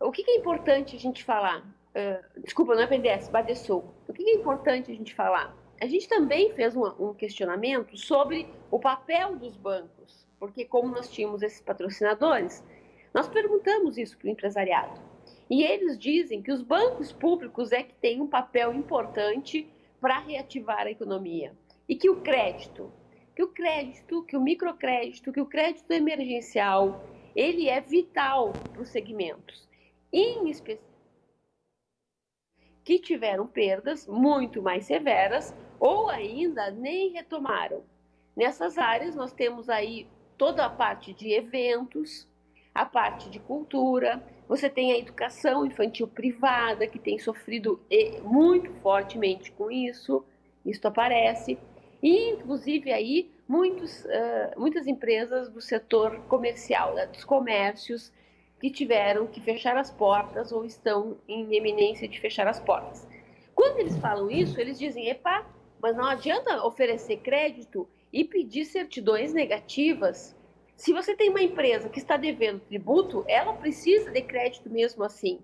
S5: o que, que, é importante a gente falar? Uh, desculpa, não é BNDES, Badesul. O que, que, é importante a gente falar? A gente também fez um, um questionamento sobre o papel dos bancos, porque como nós tínhamos esses patrocinadores, nós perguntamos isso para o empresariado. E eles dizem que os bancos públicos é que têm um papel importante para reativar a economia. E que o crédito, que o crédito, que o microcrédito, que o crédito emergencial, ele é vital para os segmentos. Em especial, que tiveram perdas muito mais severas ou ainda nem retomaram. Nessas áreas nós temos aí toda a parte de eventos, a parte de cultura, você tem a educação infantil privada que tem sofrido eh, muito fortemente com isso, isso aparece, e inclusive aí muitos, uh, muitas empresas do setor comercial, né, dos comércios, que tiveram que fechar as portas ou estão em eminência de fechar as portas. Quando eles falam isso, eles dizem: epa, mas não adianta oferecer crédito e pedir certidões negativas. Se você tem uma empresa que está devendo tributo, ela precisa de crédito mesmo assim.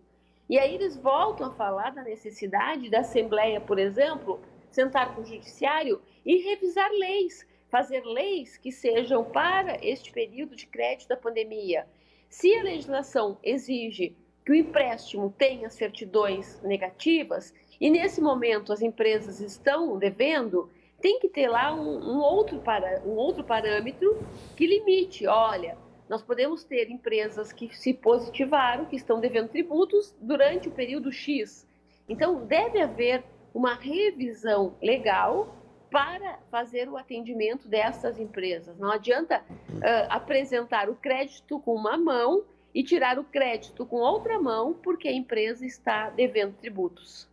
S5: E aí eles voltam a falar da necessidade da Assembleia, por exemplo, sentar com o Judiciário e revisar leis, fazer leis que sejam para este período de crédito da pandemia. Se a legislação exige que o empréstimo tenha certidões negativas, e nesse momento as empresas estão devendo, tem que ter lá um, um, outro, para, um outro parâmetro que limite, olha, nós podemos ter empresas que se positivaram, que estão devendo tributos durante o período X. Então, deve haver uma revisão legal para fazer o atendimento dessas empresas. Não adianta uh, apresentar o crédito com uma mão e tirar o crédito com outra mão porque a empresa está devendo tributos.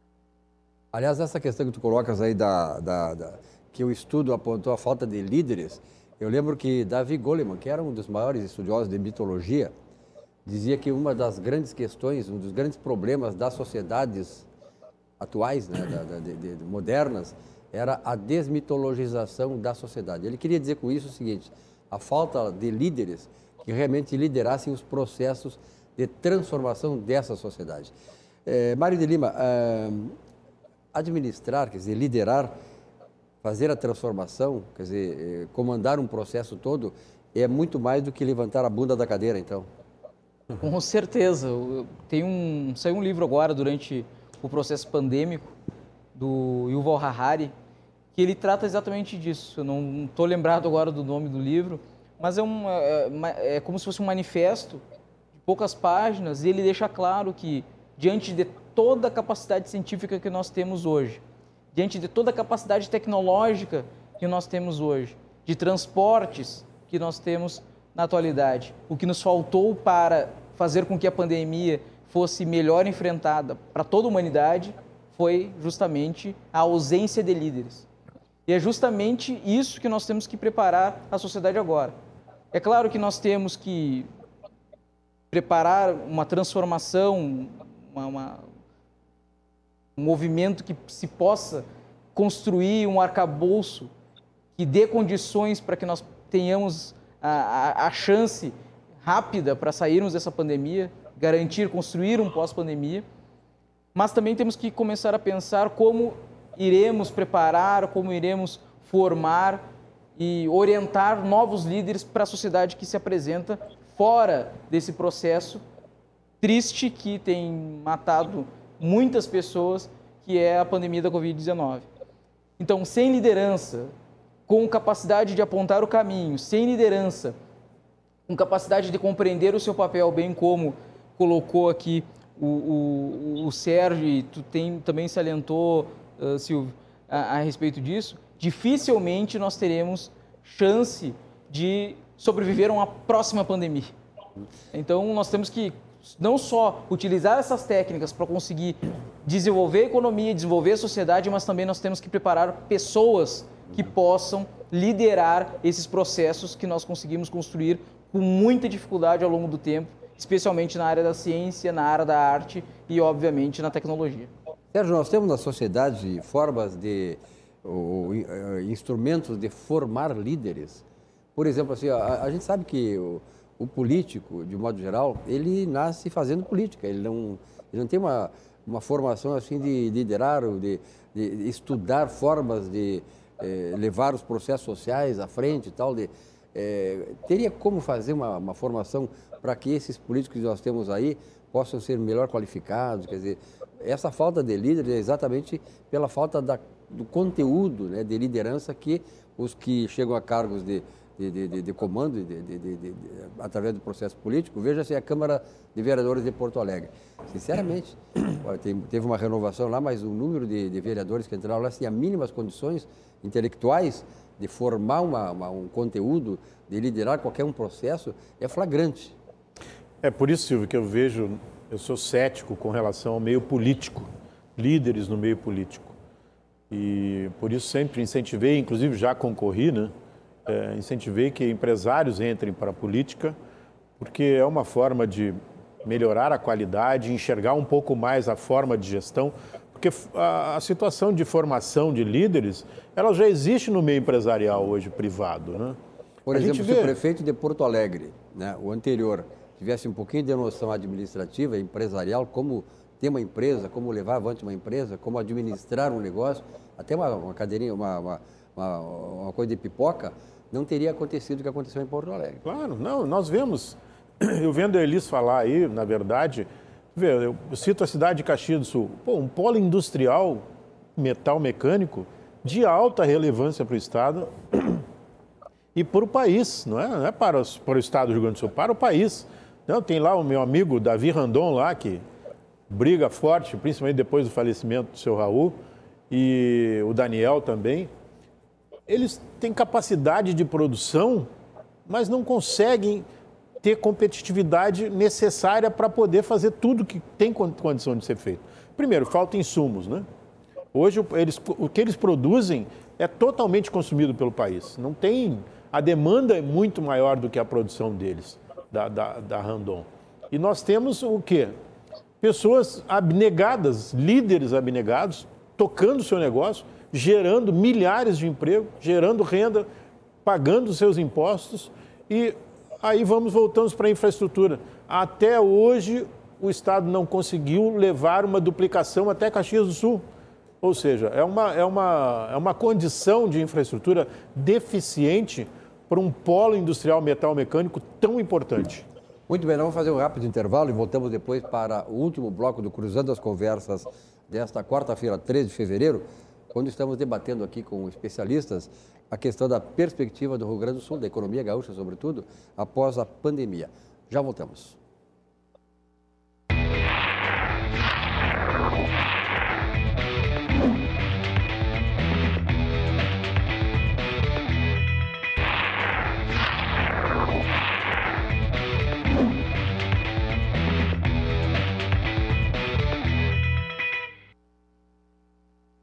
S2: Aliás, essa questão que tu colocas aí da, da, da que o estudo apontou a falta de líderes, eu lembro que Davi Goleman, que era um dos maiores estudiosos de mitologia, dizia que uma das grandes questões, um dos grandes problemas das sociedades atuais, né, da, de, de, modernas, era a desmitologização da sociedade. Ele queria dizer com isso o seguinte: a falta de líderes que realmente liderassem os processos de transformação dessa sociedade. É, Mário de Lima, é, administrar, quer dizer, liderar fazer a transformação, quer dizer, eh, comandar um processo todo, é muito mais do que levantar a bunda da cadeira, então.
S3: Com certeza. Tem um, saiu um livro agora, durante o processo pandêmico, do Yuval Harari, que ele trata exatamente disso. Eu não estou lembrado agora do nome do livro, mas é, um, é, é como se fosse um manifesto de poucas páginas, e ele deixa claro que, diante de toda a capacidade científica que nós temos hoje, diante de toda a capacidade tecnológica que nós temos hoje, de transportes que nós temos na atualidade. O que nos faltou para fazer com que a pandemia fosse melhor enfrentada para toda a humanidade foi justamente a ausência de líderes. E é justamente isso que nós temos que preparar a sociedade agora. É claro que nós temos que preparar uma transformação, uma, uma, um movimento que se possa construir um arcabouço que dê condições para que nós tenhamos a, a, a chance rápida para sairmos dessa pandemia, garantir, construir um pós-pandemia, mas também temos que começar a pensar como iremos preparar, como iremos formar e orientar novos líderes para a sociedade que se apresenta fora desse processo triste que tem matado muitas pessoas, que é a pandemia da Covid-19. Então, sem liderança, com capacidade de apontar o caminho, sem liderança, com capacidade de compreender o seu papel, bem como colocou aqui o, o, o Sérgio, e tu tem, também salientou, uh, Silvio, a, a respeito disso, dificilmente nós teremos chance de sobreviver a uma próxima pandemia. Então, nós temos que não só utilizar essas técnicas para conseguir desenvolver a economia, desenvolver a sociedade, mas também nós temos que preparar pessoas que possam liderar esses processos que nós conseguimos construir com muita dificuldade ao longo do tempo, especialmente na área da ciência, na área da arte e, obviamente, na tecnologia.
S2: Sérgio, nós temos na sociedade formas de ou, eh, instrumentos de formar líderes. Por exemplo, assim, a, a gente sabe que o, o político, de modo geral, ele nasce fazendo política. Ele não, ele não tem uma, uma formação assim de liderar, de, de estudar formas de eh, levar os processos sociais à frente e tal. De, eh, teria como fazer uma, uma formação para que esses políticos que nós temos aí possam ser melhor qualificados? Quer dizer, essa falta de líder é exatamente pela falta da, do conteúdo né, de liderança que os que chegam a cargos de de, de, de comando de, através do processo político, veja-se a Câmara de Vereadores de Porto Alegre. Sinceramente, [clears throat] teve uma renovação lá, mas o número de, vereadores que entraram lá tinha mínimas condições intelectuais de formar uma, uma, um conteúdo, de liderar qualquer um processo, é flagrante.
S4: É por isso, Silvio, que eu vejo, eu sou cético com relação ao meio político, líderes no meio político. E por isso sempre incentivei, inclusive já concorri, né? é, incentivei que empresários entrem para a política, porque é uma forma de melhorar a qualidade, enxergar um pouco mais a forma de gestão, porque a, a situação de formação de líderes, ela já existe no meio empresarial hoje privado, né?
S2: Por a exemplo, o prefeito de Porto Alegre, né, o anterior, tivesse um pouquinho de noção administrativa, empresarial, como ter uma empresa, como levar avante uma empresa, como administrar um negócio, até uma, uma cadeirinha, uma, uma, uma, coisa de pipoca, não teria acontecido o que aconteceu em Porto Alegre.
S4: Claro, não, nós vemos, [clears throat] eu vendo a Elis falar aí, na verdade, eu cito a cidade de Caxias do Sul, pô, um polo industrial metal mecânico de alta relevância para o Estado [clears throat] e para o país, não é, não é para, para o Estado do Rio Grande do Sul, para o país. Não, tem lá o meu amigo Davi Randon lá, que briga forte, principalmente depois do falecimento do seu Raul, e o Daniel também, eles têm capacidade de produção, mas não conseguem ter competitividade necessária para poder fazer tudo que tem condição de ser feito. Primeiro, falta insumos, né? Hoje eles, o que eles produzem é totalmente consumido pelo país. Não tem a demanda é muito maior do que a produção deles, da, da, da Randon. E nós temos o quê? Pessoas abnegadas, líderes abnegados, tocando o seu negócio, gerando milhares de empregos, gerando renda, pagando seus impostos e aí vamos voltamos para a infraestrutura. Até hoje o Estado não conseguiu levar uma duplicação até Caxias do Sul. Ou seja, é uma, é uma, é uma condição de infraestrutura deficiente para um polo industrial metal mecânico tão importante.
S2: Muito bem, vamos fazer um rápido intervalo e voltamos depois para o último bloco do Cruzando as Conversas desta quarta-feira, 13 de fevereiro quando estamos debatendo aqui com especialistas a questão da perspectiva do Rio Grande do Sul, da economia gaúcha, sobretudo, após a pandemia. Já voltamos.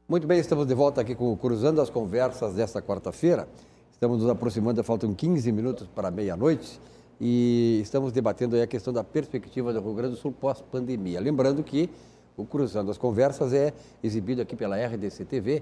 S2: Muito bem, estamos de volta aqui com o Cruzando as Conversas desta quarta-feira. Estamos nos aproximando, faltam 15 minutos para meia-noite e estamos debatendo a questão da perspectiva do Rio Grande do Sul pós-pandemia. Lembrando que o Cruzando as Conversas é exibido aqui pela RDC TV,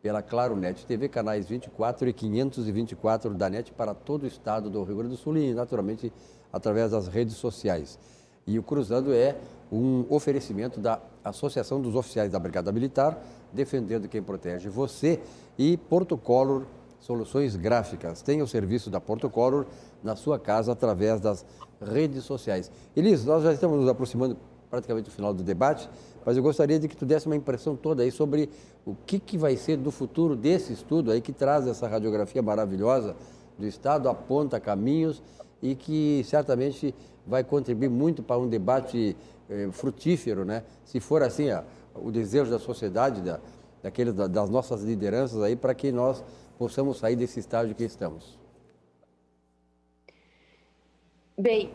S2: pela Claro Net TV, canais 24 e 524 da NET para todo o estado do Rio Grande do Sul e, naturalmente, através das redes sociais. E o Cruzando é um oferecimento da Associação dos Oficiais da Brigada Militar, defendendo quem protege você, e Portocolor Soluções Gráficas. Tem o serviço da Portocolor na sua casa através das redes sociais. Elis, nós já estamos nos aproximando praticamente do final do debate, mas eu gostaria de que tu desse uma impressão toda aí sobre o que, que vai ser do futuro desse estudo aí que traz essa radiografia maravilhosa do Estado, aponta caminhos e que certamente vai contribuir muito para um debate eh, frutífero, né? Se for assim, ó, o desejo da sociedade, da, daqueles, da, das nossas lideranças aí, para que nós possamos sair desse estágio que estamos.
S5: Bem,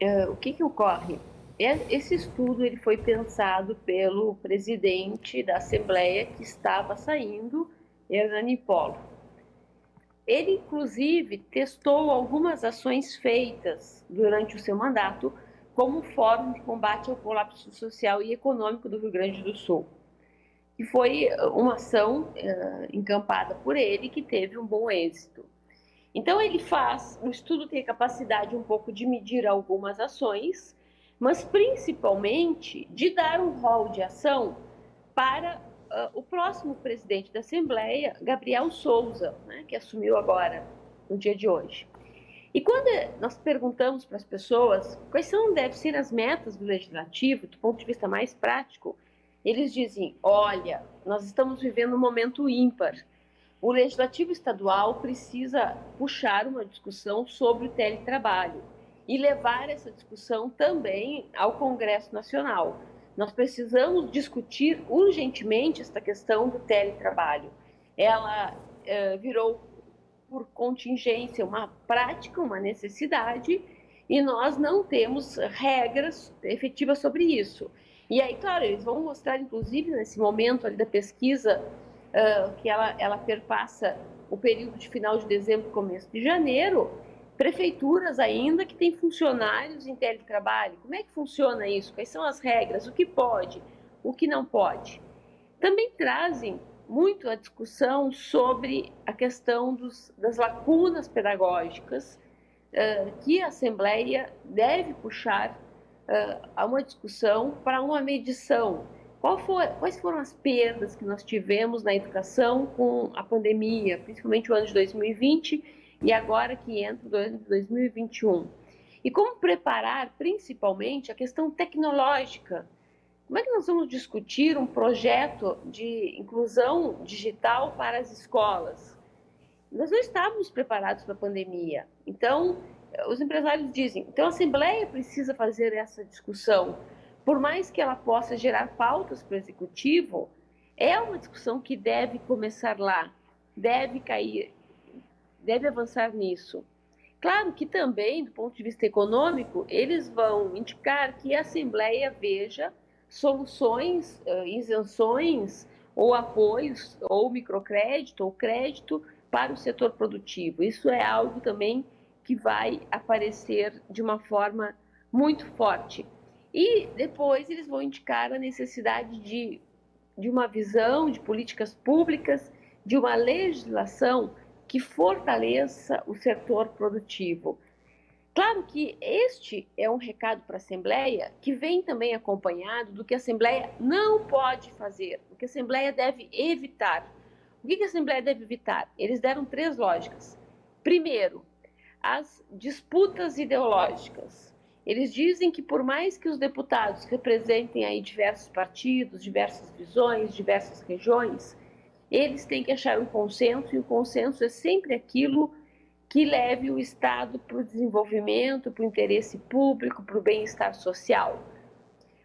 S5: uh, o que, que ocorre? É, esse estudo ele foi pensado pelo presidente da Assembleia que estava saindo, Hernani Polo. Ele, inclusive, testou algumas ações feitas durante o seu mandato como Fórum de Combate ao Colapso Social e Econômico do Rio Grande do Sul. E foi uma ação uh, encampada por ele que teve um bom êxito. Então, ele faz, o estudo tem a capacidade um pouco de medir algumas ações, mas principalmente de dar um rol de ação para uh, o próximo presidente da Assembleia, Gabriel Souza, né, que assumiu agora, no dia de hoje. E quando nós perguntamos para as pessoas quais são, devem ser as metas do legislativo, do ponto de vista mais prático, eles dizem: olha, nós estamos vivendo um momento ímpar. O legislativo estadual precisa puxar uma discussão sobre o teletrabalho e levar essa discussão também ao Congresso Nacional nós precisamos discutir urgentemente esta questão do teletrabalho. Ela uh, virou, por contingência, uma prática, uma necessidade, e nós não temos regras efetivas sobre isso. E aí, claro, eles vão mostrar, inclusive, nesse momento ali da pesquisa, uh, que ela, ela perpassa o período de final de dezembro e começo de janeiro, prefeituras ainda que têm funcionários em teletrabalho. Como é que funciona isso? Quais são as regras? O que pode? O que não pode? Também trazem muito a discussão sobre a questão dos, das lacunas pedagógicas uh, que a Assembleia deve puxar uh, a uma discussão para uma medição. For, quais foram as perdas que nós tivemos na educação com a pandemia, principalmente o ano de 2020 e agora que entra o ano de 2021? E como preparar, principalmente, a questão tecnológica como é que nós vamos discutir um projeto de inclusão digital para as escolas? Nós não estávamos preparados para a pandemia. Então, os empresários dizem, então a Assembleia precisa fazer essa discussão. Por mais que ela possa gerar pautas para o Executivo, é uma discussão que deve começar lá, deve cair, deve avançar nisso. Claro que também, do ponto de vista econômico, eles vão indicar que a Assembleia veja soluções, isenções ou apoios, ou microcrédito, ou crédito para o setor produtivo. Isso é algo também que vai aparecer de uma forma muito forte. E depois eles vão indicar a necessidade de, de uma visão de políticas públicas, de uma legislação que fortaleça o setor produtivo. Claro que este é um recado para a Assembleia que vem também acompanhado do que a Assembleia não pode fazer, o que a Assembleia deve evitar. O que a Assembleia deve evitar? Eles deram três lógicas. Primeiro, as disputas ideológicas. Eles dizem que por mais que os deputados representem aí diversos partidos, diversas visões, diversas regiões, eles têm que achar um consenso e o consenso é sempre aquilo que leve o Estado para o desenvolvimento, para o interesse público, para o bem-estar social.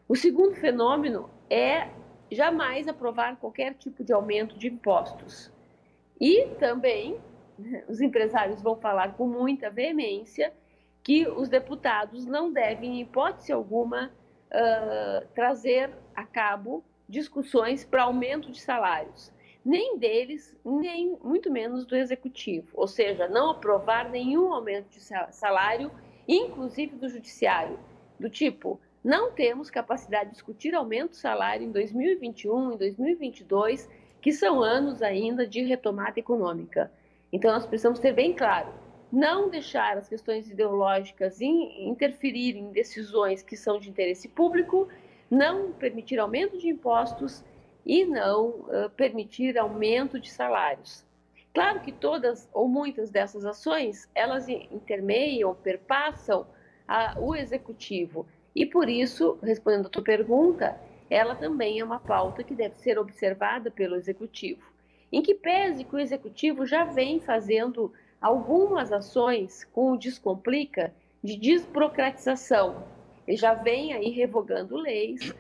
S5: O segundo fenômeno é jamais aprovar qualquer tipo de aumento de impostos. E também os empresários vão falar com muita veemência que os deputados não devem, em hipótese alguma, uh, trazer a cabo discussões para aumento de salários nem deles, nem muito menos do executivo, ou seja, não aprovar nenhum aumento de salário, inclusive do judiciário, do tipo, não temos capacidade de discutir aumento de salário em 2021, em 2022, que são anos ainda de retomada econômica. Então nós precisamos ter bem claro, não deixar as questões ideológicas interferirem em decisões que são de interesse público, não permitir aumento de impostos e não uh, permitir aumento de salários. Claro que todas ou muitas dessas ações, elas intermeiam, perpassam a, o executivo. E por isso, respondendo a tua pergunta, ela também é uma pauta que deve ser observada pelo executivo. Em que pese que o executivo já vem fazendo algumas ações com o Descomplica de desburocratização. Ele já vem aí revogando leis,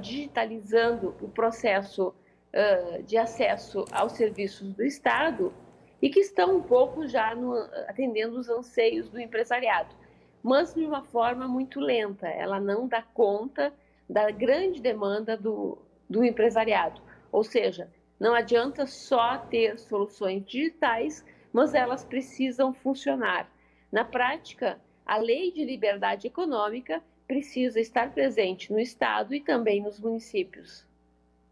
S5: digitalizando o processo uh, de acesso aos serviços do Estado e que estão um pouco já no, atendendo os anseios do empresariado, mas de uma forma muito lenta. Ela não dá conta da grande demanda do, do empresariado. Ou seja, não adianta só ter soluções digitais, mas elas precisam funcionar. Na prática, a lei de liberdade econômica precisa estar presente no Estado e também nos municípios.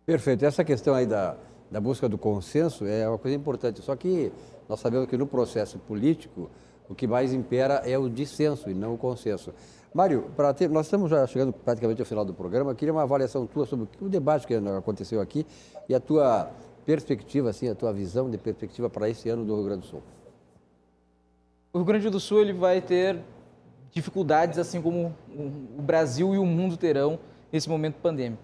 S2: Perfeito. Essa questão aí da, da busca do consenso é uma coisa importante. Só que nós sabemos que no processo político o que mais impera é o dissenso e não o consenso. Mário, ter, nós estamos já chegando praticamente ao final do programa. Eu queria uma avaliação tua sobre o debate que aconteceu aqui e a tua perspectiva, assim, a tua visão de perspectiva para esse ano do Rio Grande do Sul.
S3: O Rio Grande do Sul ele vai ter dificuldades, assim como o Brasil e o mundo terão nesse momento pandêmico.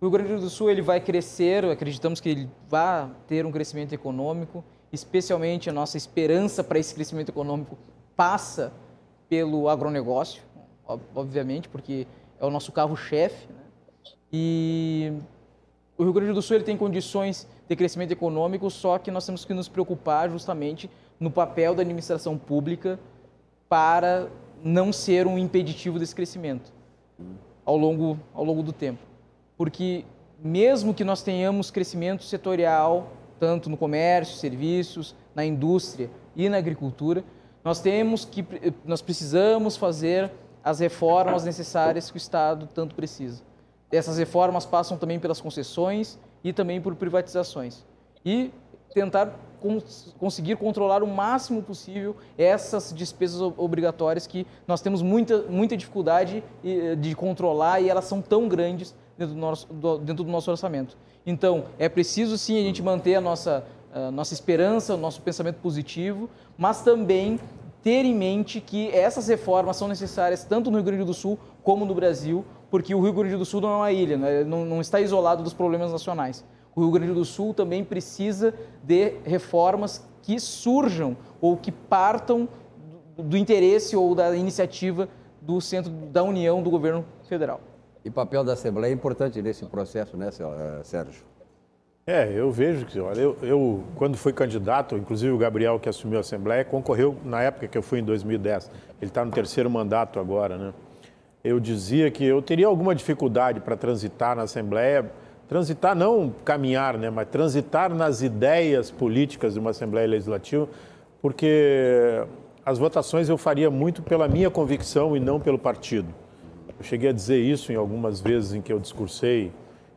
S3: O Rio Grande do Sul ele vai crescer, acreditamos que ele vai ter um crescimento econômico, especialmente a nossa esperança para esse crescimento econômico passa pelo agronegócio, obviamente, porque é o nosso carro-chefe. Né? E o Rio Grande do Sul ele tem condições de crescimento econômico, só que nós temos que nos preocupar justamente no papel da administração pública para não ser um impeditivo desse crescimento ao longo, ao longo do tempo. Porque mesmo que nós tenhamos crescimento setorial, tanto no comércio, serviços, na indústria e na agricultura, Nós temos que, nós precisamos fazer as reformas necessárias que o Estado tanto precisa. Essas reformas passam também pelas concessões e também por privatizações. E tentar cons conseguir controlar o máximo possível essas despesas obrigatórias que nós temos muita, muita dificuldade de controlar e elas são tão grandes dentro do nosso, dentro do nosso orçamento. Então, é preciso sim a gente manter a nossa, a nossa esperança, o nosso pensamento positivo, mas também ter em mente que essas reformas são necessárias tanto no Rio Grande do Sul como no Brasil, porque o Rio Grande do Sul não é uma ilha, né? não, não está isolado dos problemas nacionais. O Rio Grande do Sul também precisa de reformas que surjam ou que partam do, interesse ou da iniciativa do centro da União do governo federal.
S2: E o papel da Assembleia é importante nesse processo, né, eh, Sérgio?
S4: É, eu vejo que, olha, eu, eu, quando fui candidato, inclusive o Gabriel que assumiu a Assembleia, concorreu na época que eu fui em 2010. Ele está no terceiro mandato agora, né? Eu dizia que eu teria alguma dificuldade para transitar na Assembleia, transitar não caminhar, né, mas transitar nas ideias políticas de uma Assembleia Legislativa, porque as votações eu faria muito pela minha convicção e não pelo partido. Eu cheguei a dizer isso em algumas vezes em que eu discursei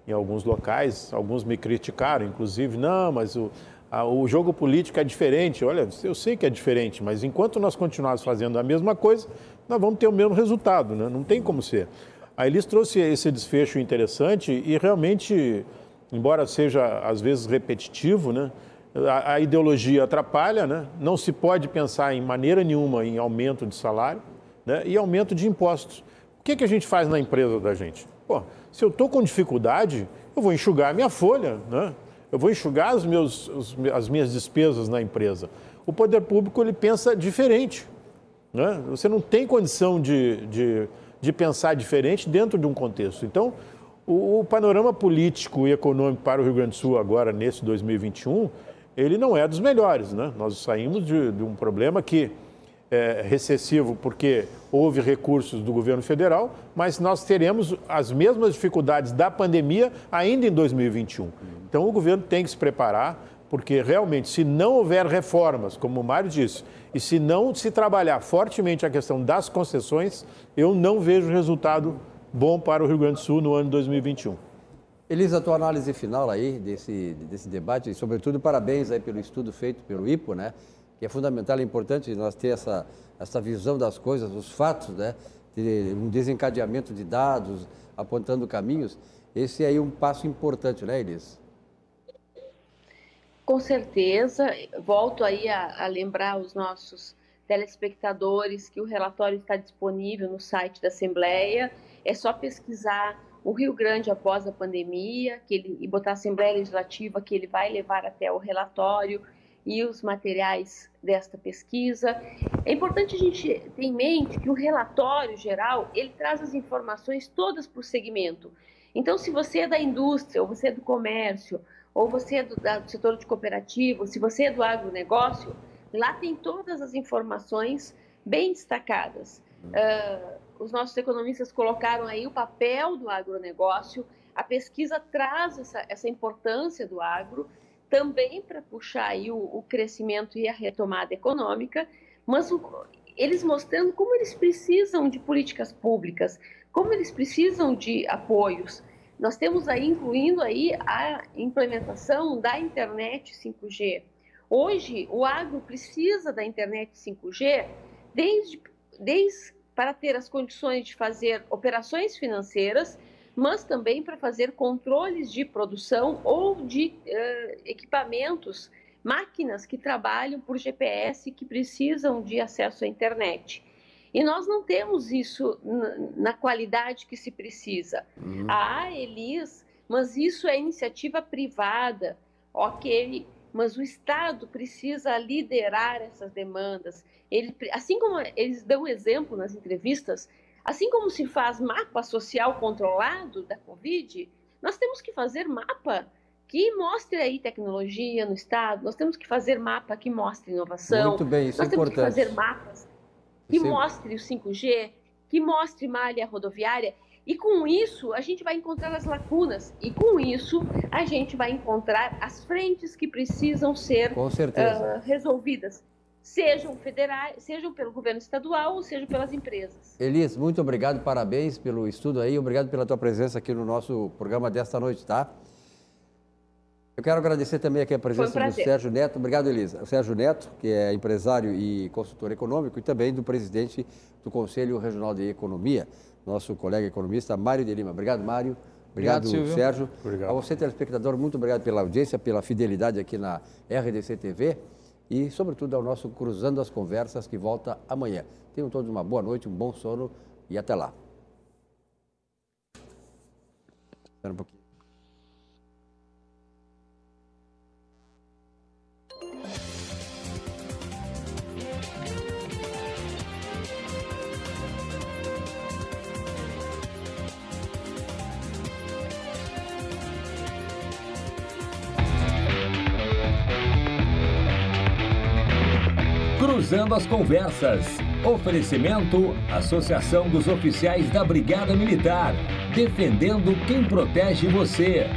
S4: em alguns locais, alguns me criticaram, inclusive, não, mas o, a, o jogo político é diferente. Olha, eu sei que é diferente, mas enquanto nós continuarmos fazendo a mesma coisa, nós vamos ter o mesmo resultado, né? não tem como ser. A Elis trouxe esse desfecho interessante e realmente, embora seja às vezes repetitivo, né? a, a ideologia atrapalha, né? não se pode pensar em maneira nenhuma em aumento de salário né? e aumento de impostos. O que, que a gente faz na empresa da gente? Pô, se eu estou com dificuldade, eu vou enxugar a minha folha, né? eu vou enxugar os meus, os, as minhas despesas na empresa. O poder público ele pensa diferente. Né? Você não tem condição de, de, de pensar diferente dentro de um contexto. Então, o, o, panorama político e econômico para o Rio Grande do Sul agora, nesse 2021, ele não é dos melhores. Né? Nós saímos de, de um problema que é, recessivo porque houve recursos do governo federal, mas nós teremos as mesmas dificuldades da pandemia ainda em 2021. Então o governo tem que se preparar, porque realmente, se não houver reformas, como o Mário disse, e se não se trabalhar fortemente a questão das concessões, eu não vejo resultado bom para o Rio Grande do Sul no ano 2021.
S2: Elisa, a tua análise final aí desse, desse debate, e sobretudo parabéns aí pelo estudo feito pelo IPO, né? que é fundamental, é importante nós ter essa, essa visão das coisas, os fatos, né? Um desencadeamento de dados, apontando caminhos. Esse aí é um passo importante, né, Elis?
S5: Com certeza. Volto aí a, a lembrar os nossos telespectadores que o relatório está disponível no site da Assembleia. É só pesquisar o Rio Grande após a pandemia que ele, e botar a Assembleia Legislativa, que ele vai levar até o relatório e os materiais desta pesquisa. É importante a gente ter em mente que o relatório geral, ele traz as informações todas por segmento. Então, se você é da indústria, ou você é do comércio, ou você é do, do setor de cooperativo, se você é do agronegócio, lá tem todas as informações bem destacadas. Uh, os nossos economistas colocaram aí o papel do agronegócio, a pesquisa traz essa, essa importância do agro, também para puxar aí o, o, crescimento e a retomada econômica, mas o, eles mostrando como eles precisam de políticas públicas, como eles precisam de apoios. Nós temos aí, incluindo aí a implementação da internet 5G. Hoje, o agro precisa da internet 5G desde, desde para ter as condições de fazer operações financeiras, mas também para fazer controles de produção ou de uh, equipamentos, máquinas que trabalham por GPS que precisam de acesso à internet. E nós não temos isso na qualidade que se precisa. Uhum. A Elis, mas isso é iniciativa privada, ok, mas o Estado precisa liderar essas demandas. Ele, assim como eles dão exemplo nas entrevistas, Assim como se faz mapa social controlado da Covid, nós temos que fazer mapa que mostre aí tecnologia no Estado, nós temos que fazer mapa que mostre inovação.
S2: Muito bem, isso
S5: nós
S2: é
S5: temos
S2: importante.
S5: que fazer mapas que Sim. mostre o 5G, que mostre malha rodoviária. E com isso, a gente vai encontrar as lacunas. E com isso, a gente vai encontrar as frentes que precisam ser uh, resolvidas. sejam federais, sejam pelo governo estadual ou sejam pelas empresas.
S2: Elis, muito obrigado, parabéns pelo estudo aí, obrigado pela tua presença aqui no nosso programa desta noite, tá? Eu quero agradecer também aqui a presença um do Sérgio Neto. Obrigado, Elisa. O Sérgio Neto, que é empresário e consultor econômico, e também do presidente do Conselho Regional de Economia, nosso colega economista Mário de Lima. Obrigado, Mário. Obrigado, obrigado Sérgio. Obrigado. A você, telespectador, muito obrigado pela audiência, pela fidelidade aqui na RDC TV e, sobretudo, ao nosso Cruzando as Conversas, que volta amanhã. Tenham todos uma boa noite, um bom sono e até lá. Espera um pouquinho.
S1: Cruzando as Conversas. Oferecimento: Associação dos Oficiais da Brigada Militar. Defendendo quem protege você.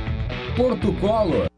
S1: Porto Colo.